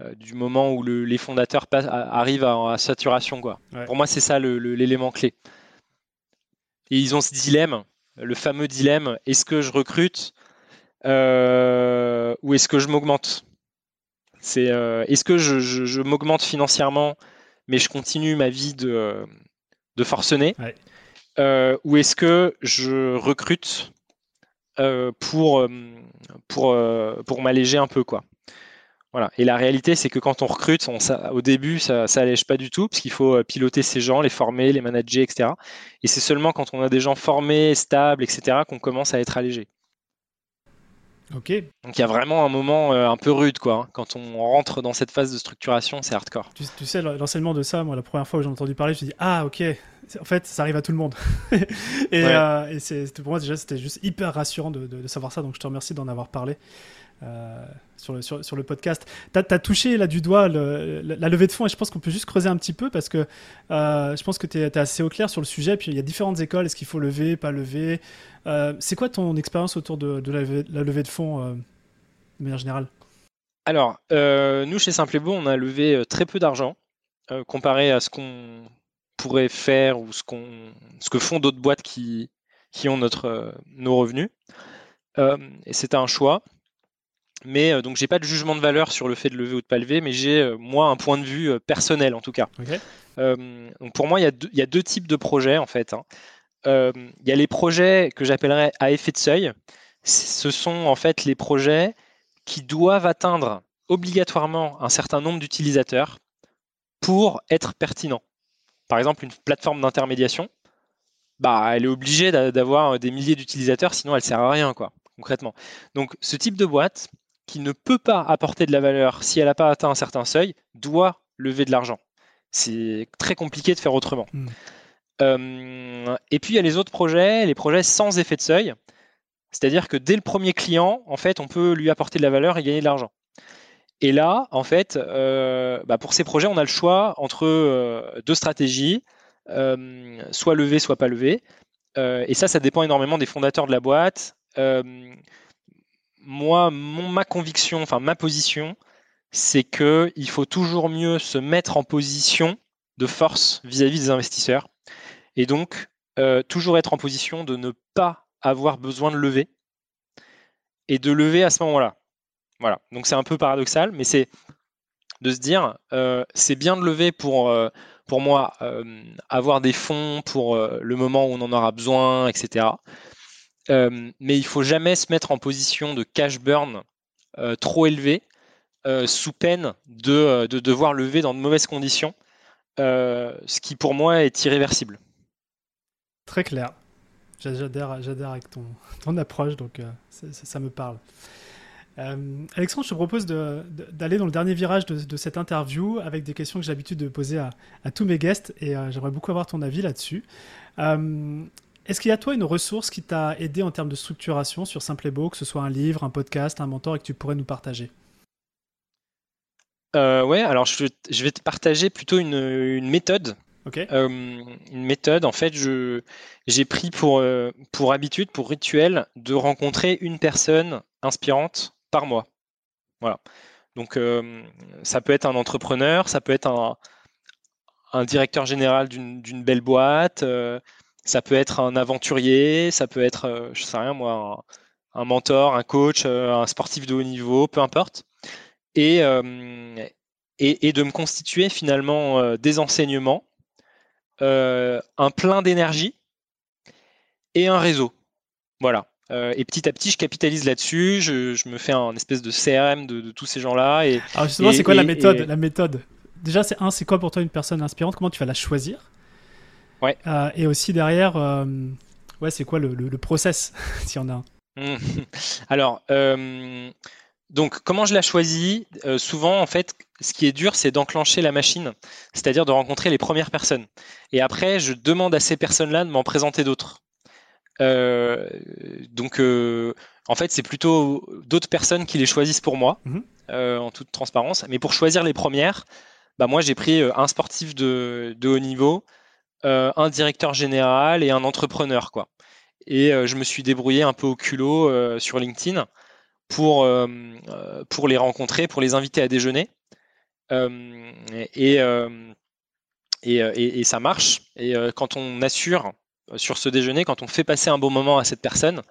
Speaker 1: euh, du moment où les fondateurs arrivent à, saturation. Quoi. Pour moi, c'est ça l'élément clé. Et ils ont ce dilemme, le fameux dilemme, est-ce que je recrute euh, ou est-ce que je m'augmente? C'est euh, est-ce que je, m'augmente financièrement, mais je continue ma vie de, de forcené, ou est-ce que je recrute pour, pour, pour m'alléger un peu quoi voilà. Et la réalité, c'est que quand on recrute, au début, ça n'allège pas du tout, parce qu'il faut euh, piloter ces gens, les former, les manager, etc. Et c'est seulement quand on a des gens formés, stables, etc., qu'on commence à être allégé. Donc il y a vraiment un moment un peu rude, quoi. Hein. Quand on rentre dans cette phase de structuration, c'est hardcore.
Speaker 2: Tu, sais, l'enseignement de ça, moi, la première fois où j'ai entendu parler, je me suis dit, ah, ok, en fait, ça arrive à tout le monde. et, c'est, pour moi, déjà, c'était juste hyper rassurant de, de, savoir ça, donc je te remercie d'en avoir parlé. Euh, sur, le, podcast. Tu as, touché là du doigt la, levée de fonds et je pense qu'on peut juste creuser un petit peu parce que euh, je pense que tu es, assez au clair sur le sujet. Puis il y a différentes écoles. Est-ce qu'il faut lever, pas lever? Euh, C'est quoi ton expérience autour de, la, levée, de fonds de manière générale?
Speaker 1: Alors, nous chez Simple Beau, on a levé très peu d'argent comparé à ce qu'on pourrait faire ou ce, qu'on, ce que font d'autres boîtes qui, qui ont notre, nos revenus. et c'était un choix. Mais euh, donc j'ai pas de jugement de valeur sur le fait de lever ou de pas lever, mais j'ai euh, moi un point de vue euh, personnel en tout cas. donc pour moi il y, a deux, types de projets en fait. Hein. Il y a les projets que j'appellerais à effet de seuil. Ce sont en fait les projets qui doivent atteindre obligatoirement un certain nombre d'utilisateurs pour être pertinents. Par exemple une plateforme d'intermédiation, bah elle est obligée d'avoir des milliers d'utilisateurs, sinon elle sert à rien quoi concrètement. Donc ce type de boîte, qui ne peut pas apporter de la valeur si elle n'a pas atteint un certain seuil, doit lever de l'argent. C'est très compliqué de faire autrement. Hmm. Euh, et puis il y a les autres projets, les projets sans effet de seuil. C'est-à-dire que dès le premier client, en fait, on peut lui apporter de la valeur et gagner de l'argent. Et là, en fait, euh, bah, pour ces projets, on a le choix entre euh, deux stratégies, soit lever, soit pas lever. et ça, ça dépend énormément des fondateurs de la boîte, moi, ma conviction, enfin ma position, c'est que il faut toujours mieux se mettre en position de force vis-à-vis des investisseurs, et donc euh, toujours être en position de ne pas avoir besoin de lever et de lever à ce moment-là. Voilà. Donc c'est un peu paradoxal, mais c'est de se dire euh, c'est bien de lever pour euh, pour moi avoir des fonds pour le moment où on en aura besoin, etc. Euh, mais il faut jamais se mettre en position de cash burn euh, trop élevé, euh, sous peine de, devoir lever dans de mauvaises conditions, ce qui pour moi est irréversible.
Speaker 2: Très clair. J'adhère, avec ton, ton approche, donc ça, me parle. Alexandre, je te propose d'aller dans le dernier virage de, cette interview avec des questions que j'ai l'habitude de poser à, tous mes guests et j'aimerais beaucoup avoir ton avis là-dessus. Est-ce qu'il y a toi une ressource qui t'a aidé en termes de structuration sur Simplebo, que ce soit un livre, un podcast, un mentor et que tu pourrais nous partager?
Speaker 1: Euh, Ouais, alors je, vais te partager plutôt une, méthode.
Speaker 2: Euh,
Speaker 1: une méthode, en fait, j'ai pris pour, euh, pour habitude, pour rituel, de rencontrer une personne inspirante par mois. Voilà. Donc, euh, ça peut être un entrepreneur, ça peut être un, un directeur général d'une belle boîte, ça peut être un aventurier, ça peut être, euh, je sais rien moi, un, mentor, un coach, euh, un sportif de haut niveau, peu importe. Et, euh, et, de me constituer finalement des enseignements, un plein d'énergie et un réseau. Voilà. et petit à petit, je capitalise là-dessus. Je, me fais un espèce de CRM de, tous ces gens-là. Et,
Speaker 2: Alors justement, c'est quoi la méthode La méthode? Déjà, c'est un, c'est quoi pour toi une personne inspirante? Comment tu vas la choisir?
Speaker 1: Ouais.
Speaker 2: Euh, et aussi derrière, euh, ouais, c'est quoi le, le, process, s'il y en a un
Speaker 1: Alors, euh, donc, comment je la choisis Souvent, en fait, ce qui est dur, c'est d'enclencher la machine, c'est-à-dire de rencontrer les premières personnes. Et après, je demande à ces personnes-là de m'en présenter d'autres. donc, en fait, c'est plutôt d'autres personnes qui les choisissent pour moi, mhm. en toute transparence. Mais pour choisir les premières, bah, moi, j'ai pris un sportif de, de haut niveau, euh, un directeur général et un entrepreneur, quoi. Et euh, je me suis débrouillé un peu au culot euh, sur LinkedIn pour, pour les rencontrer, pour les inviter à déjeuner. Et, et, ça marche. Et quand on assure sur ce déjeuner, quand on fait passer un bon moment à cette personne,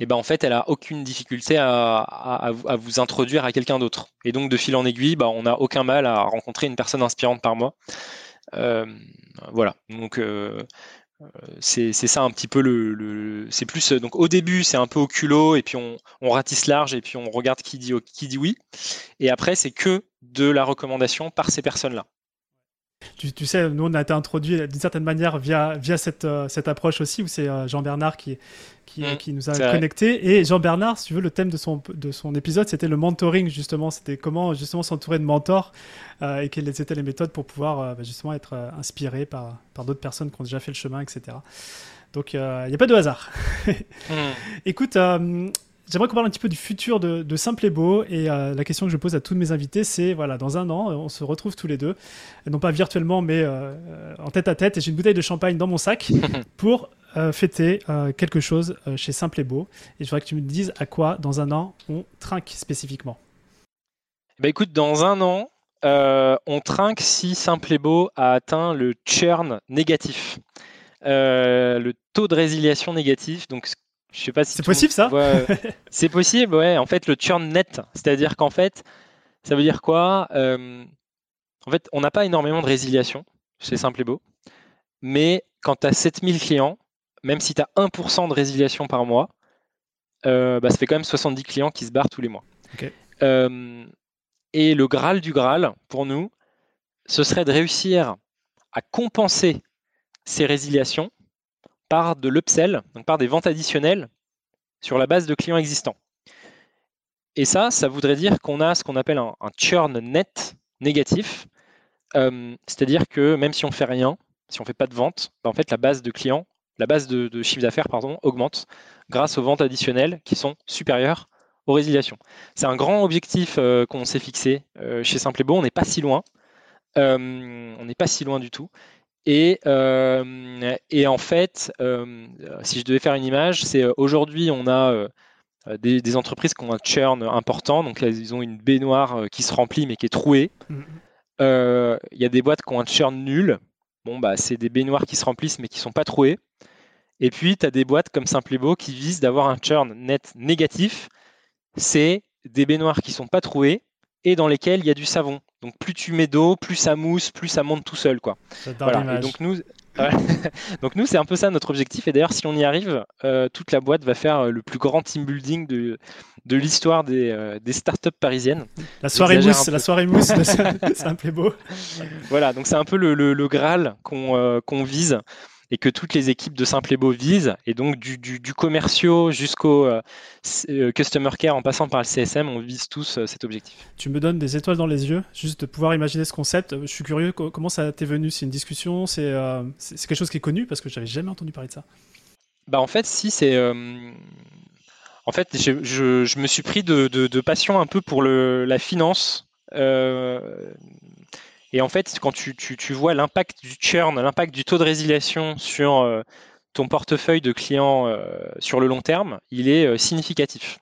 Speaker 1: et ben en fait, elle a aucune difficulté à, à, vous introduire à quelqu'un d'autre. Et donc, de fil en aiguille, bah, on n'a aucun mal à rencontrer une personne inspirante par mois. Voilà. Donc c'est ça un petit peu le, c'est plus donc au début c'est un peu au culot et puis on, ratisse large et puis on regarde qui dit qui dit oui et après c'est que de la recommandation par ces personnes là
Speaker 2: Tu, sais, nous, on a été introduit d'une certaine manière via, via cette, euh, cette approche aussi, où c'est euh, Jean-Bernard qui, qui, mm, qui, nous a connectés. Et Jean-Bernard, si tu veux, le thème de son, de son épisode, c'était le mentoring, justement. C'était comment, justement, s'entourer de mentors euh, et quelles étaient les méthodes pour pouvoir, bah, justement, être inspiré par, par d'autres personnes qui ont déjà fait le chemin, etc. Donc, il n'y a pas de hasard. Mm. Écoute, J'aimerais qu'on parle un petit peu du futur de, Simple et Beau. Et euh, la question que je pose à tous mes invités, c'est voilà, dans un an, on se retrouve tous les deux, non pas virtuellement, mais euh, en tête à tête. Et j'ai une bouteille de champagne dans mon sac pour euh, fêter quelque chose chez Simple et Beau. Et je voudrais que tu me dises à quoi, dans un an, on trinque spécifiquement.
Speaker 1: Bah écoute, dans un an, on trinque si Simple et Beau a atteint le churn négatif. le taux de résiliation négatif, donc je sais pas si
Speaker 2: c'est possible ça.
Speaker 1: c'est possible, ouais. En fait, le churn net, c'est-à-dire qu'en fait, ça veut dire quoi euh, En fait, on n'a pas énormément de résiliation chez Simple et Beau, mais quand tu as 7000 clients, même si tu as 1% de résiliation par mois, euh, bah, ça fait quand même 70 clients qui se barrent tous les mois. Euh, et le Graal du Graal, pour nous, ce serait de réussir à compenser ces résiliations par de l'upsell, donc par des ventes additionnelles sur la base de clients existants. Et ça, ça voudrait dire qu'on a ce qu'on appelle un, churn net négatif, euh, c'est-à-dire que même si on fait rien, si on fait pas de vente, bah, en fait la base de clients, la base de, chiffre d'affaires pardon, augmente grâce aux ventes additionnelles qui sont supérieures aux résiliations. C'est un grand objectif euh, qu'on s'est fixé euh, chez Simple et Beau. On n'est pas si loin. on n'est pas si loin du tout. Et, euh, et, en fait, euh, si je devais faire une image, c'est euh, aujourd'hui, on a des, entreprises qui ont un churn important. Donc, ils ont une baignoire qui se remplit mais qui est trouée. Mm-hmm. Il y a des boîtes qui ont un churn nul. Bon, bah, c'est des baignoires qui se remplissent mais qui ne sont pas trouées. Et puis, tu as des boîtes comme Simple Beau qui visent d'avoir un churn net négatif. C'est des baignoires qui ne sont pas trouées et dans lesquelles il y a du savon. Donc plus tu mets d'eau, plus ça mousse, plus ça monte tout seul. Quoi.
Speaker 2: Voilà.
Speaker 1: donc nous, donc nous, c'est un peu ça notre objectif. Et d'ailleurs, si on y arrive, euh, toute la boîte va faire euh, le plus grand team building de, de l'histoire des, euh, des startups parisiennes.
Speaker 2: La soirée mousse, la soirée mousse, c'est un peu beau.
Speaker 1: Voilà, donc c'est un peu le, le, Graal qu'on qu'on vise et que toutes les équipes de Simple et Beau visent. Et donc, du, du, commerciaux jusqu'au euh, euh, customer care en passant par le CSM, on vise tous euh, cet objectif.
Speaker 2: Tu me donnes des étoiles dans les yeux, juste de pouvoir imaginer ce concept. Je suis curieux, comment ça t'est venu? C'est une discussion C'est quelque chose qui est connu Parce que j'avais jamais entendu parler de ça.
Speaker 1: Bah en fait, si, c'est. En fait, je, je, me suis pris de, de, passion un peu pour le, la finance. Et en fait, quand tu, vois l'impact du churn, l'impact du taux de résiliation sur euh, ton portefeuille de clients euh, sur le long terme, il est euh, significatif.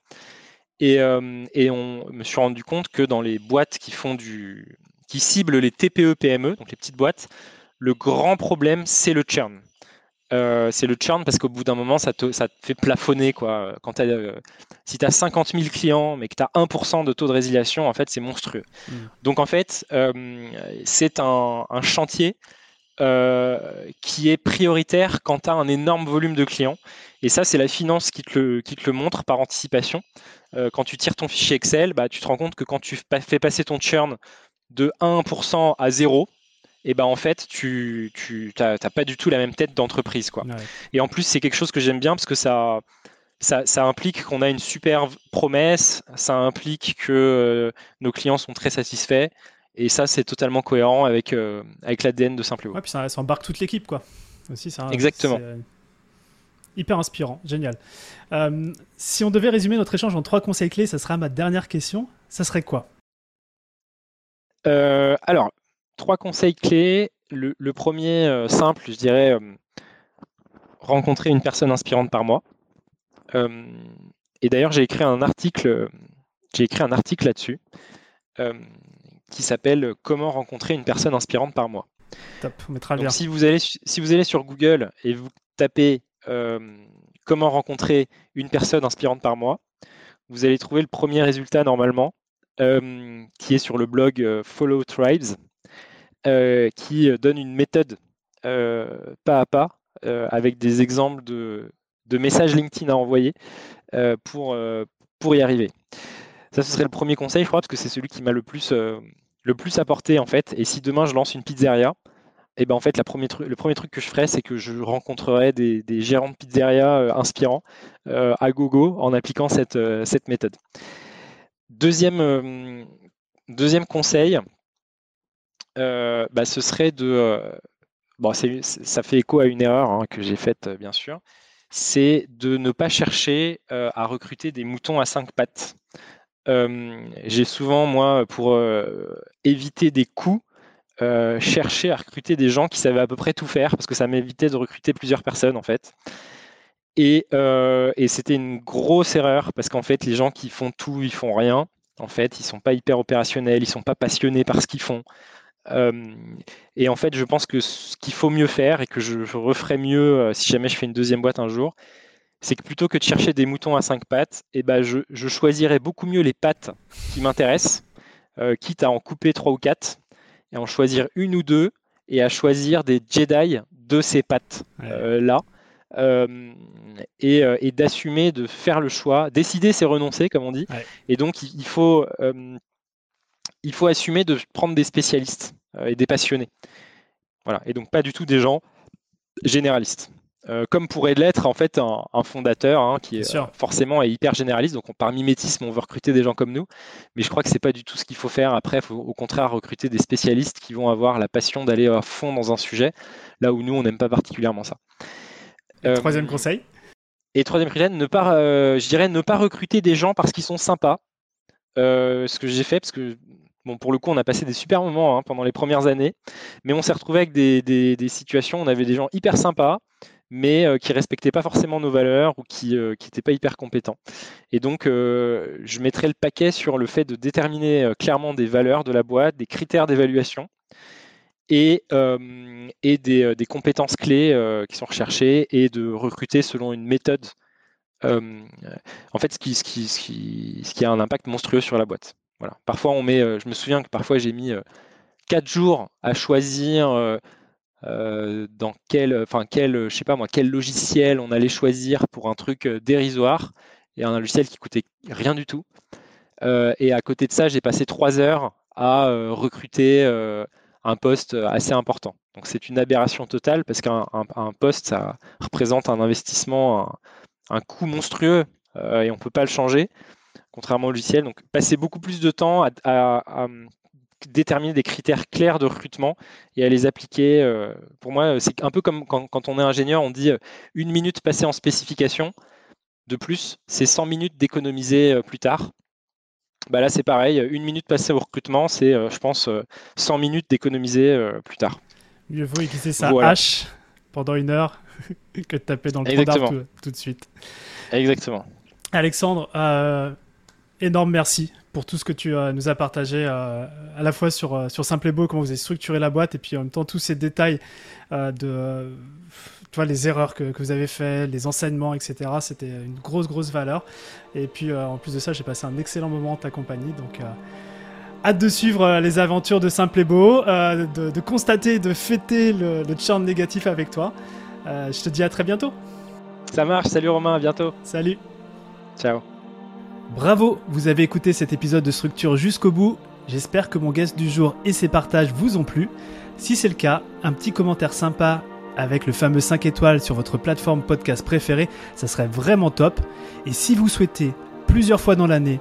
Speaker 1: Et, on me suis rendu compte que dans les boîtes qui font du, qui ciblent les TPE PME, donc les petites boîtes, le grand problème c'est le churn. Euh, c'est le churn parce qu'au bout d'un moment, ça te, ça te, fait plafonner. Quoi. Quand euh, si tu as 50 000 clients, mais que tu as 1% de taux de résiliation, en fait, c'est monstrueux. Mm. Donc, en fait, euh, c'est un, chantier qui est prioritaire quand tu as un énorme volume de clients. Et ça, c'est la finance qui te, le, qui te le montre par anticipation. quand tu tires ton fichier Excel, bah, tu te rends compte que quand tu fais passer ton churn de 1% à 0, et ben en fait, tu n'as pas du tout la même tête d'entreprise. quoi. Et en plus, c'est quelque chose que j'aime bien parce que ça, ça, implique qu'on a une super promesse, ça implique que euh, nos clients sont très satisfaits. Et ça, c'est totalement cohérent avec, euh, avec l'ADN de Simple
Speaker 2: Ouais, puis ça, embarque toute l'équipe, quoi. Aussi, ça,
Speaker 1: Exactement.
Speaker 2: Euh, hyper inspirant, génial. si on devait résumer notre échange en trois conseils clés, ça sera ma dernière question. Ça serait quoi?
Speaker 1: Alors, trois conseils clés. Le, premier, euh, simple, je dirais, euh, rencontrer une personne inspirante par mois. Euh, et d'ailleurs, j'ai écrit un article, j'ai écrit un article là-dessus qui s'appelle Comment rencontrer une personne inspirante par mois.
Speaker 2: Top, on mettra le lien.
Speaker 1: Si vous, allez, si vous allez sur Google et vous tapez Comment rencontrer une personne inspirante par mois, vous allez trouver le premier résultat normalement, qui est sur le blog Follow Tribes. Euh, qui donne une méthode euh, pas à pas euh, avec des exemples de, messages LinkedIn à envoyer pour, pour y arriver. Ça, ce serait le premier conseil, je crois, parce que c'est celui qui m'a le plus, le plus apporté en fait. Et si demain je lance une pizzeria, et ben en fait, le premier truc que je ferais, c'est que je rencontrerais des, gérants de pizzeria inspirants à gogo en appliquant cette, cette méthode. Deuxième, deuxième conseil, bah, ce serait de. bon, ça fait écho à une erreur hein, que j'ai faite, bien sûr c'est de ne pas chercher euh, à recruter des moutons à cinq pattes. Euh, j'ai souvent, moi, pour euh, éviter des coûts, cherché à recruter des gens qui savaient à peu près tout faire, parce que ça m'évitait de recruter plusieurs personnes, en fait. Et, c'était une grosse erreur, parce qu'en fait, les gens qui font tout, ils font rien. En fait, ils sont pas hyper opérationnels, ils sont pas passionnés par ce qu'ils font. Euh, et en fait, je pense que ce qu'il faut mieux faire et que je, referai mieux euh, si jamais je fais une deuxième boîte un jour, c'est que plutôt que de chercher des moutons à cinq pattes, eh ben je, je choisirais beaucoup mieux les pattes qui m'intéressent, euh, quitte à en couper trois ou quatre, et en choisir une ou deux, et à choisir des Jedi de ces pattes là. et, et d'assumer de faire le choix. Décider, c'est renoncer, comme on dit. Et donc, il, faut, il faut assumer de prendre des spécialistes. Euh, et des passionnés. Voilà. Et donc pas du tout des gens généralistes. Euh, comme pourrait l'être en fait un, fondateur hein, qui est, forcément est hyper généraliste. Donc par mimétisme, on veut recruter des gens comme nous, mais je crois que c'est pas du tout ce qu'il faut faire. Après, il faut au contraire recruter des spécialistes qui vont avoir la passion d'aller à fond dans un sujet, là où nous on n'aime pas particulièrement ça.
Speaker 2: Euh, troisième conseil?
Speaker 1: Et troisième critère, ne pas, je dirais ne pas recruter des gens parce qu'ils sont sympas. ce que j'ai fait, parce que Pour le coup, on a passé des super moments hein, pendant les premières années, mais on s'est retrouvé avec des, situations où on avait des gens hyper sympas, mais euh, qui respectaient pas forcément nos valeurs ou qui n'étaient euh, pas hyper compétents. Et donc, euh, je mettrais le paquet sur le fait de déterminer clairement des valeurs de la boîte, des critères d'évaluation et, des, compétences clés qui sont recherchées et de recruter selon une méthode. en fait, ce qui a un impact monstrueux sur la boîte. Parfois, on met, euh, je me souviens que parfois j'ai mis 4 euh, jours à choisir euh, dans quel, enfin quel, sais pas moi, quel logiciel on allait choisir pour un truc dérisoire et un logiciel qui coûtait rien du tout. et à côté de ça, j'ai passé 3 heures à recruter un poste assez important. Donc c'est une aberration totale parce qu'un poste, ça représente un investissement, un, coût monstrueux et on ne peut pas le changer contrairement au logiciel. Donc, passer beaucoup plus de temps à, déterminer des critères clairs de recrutement et à les appliquer. Euh, pour moi, c'est un peu comme quand, on est ingénieur, on dit euh, une minute passée en spécification. De plus, c'est 100 minutes d'économiser euh, plus tard. Bah là, c'est pareil. Une minute passée au recrutement, c'est, je pense, 100 minutes d'économiser plus tard.
Speaker 2: Mieux vaut utiliser sa hache pendant une heure que de taper dans le trou tout, tout, de suite.
Speaker 1: Exactement.
Speaker 2: Alexandre, énorme merci pour tout ce que tu euh, nous as partagé euh, à la fois sur, euh, sur Simple et Beau, comment vous avez structuré la boîte, et puis en même temps tous ces détails de tu vois, les erreurs que, que, vous avez fait, les enseignements, etc. C'était une grosse, grosse valeur. Et puis en plus de ça, j'ai passé un excellent moment en ta compagnie. Donc hâte de suivre les aventures de Simple et Beau, de, de, constater, de fêter le, le charme négatif avec toi. je te dis à très bientôt.
Speaker 1: Ça marche, salut Romain, à bientôt.
Speaker 2: Salut.
Speaker 1: Ciao.
Speaker 2: Bravo, vous avez écouté cet épisode de Structure jusqu'au bout. J'espère que mon guest du jour et ses partages vous ont plu. Si c'est le cas, un petit commentaire sympa avec le fameux 5 étoiles sur votre plateforme podcast préférée, ça serait vraiment top. Et si vous souhaitez plusieurs fois dans l'année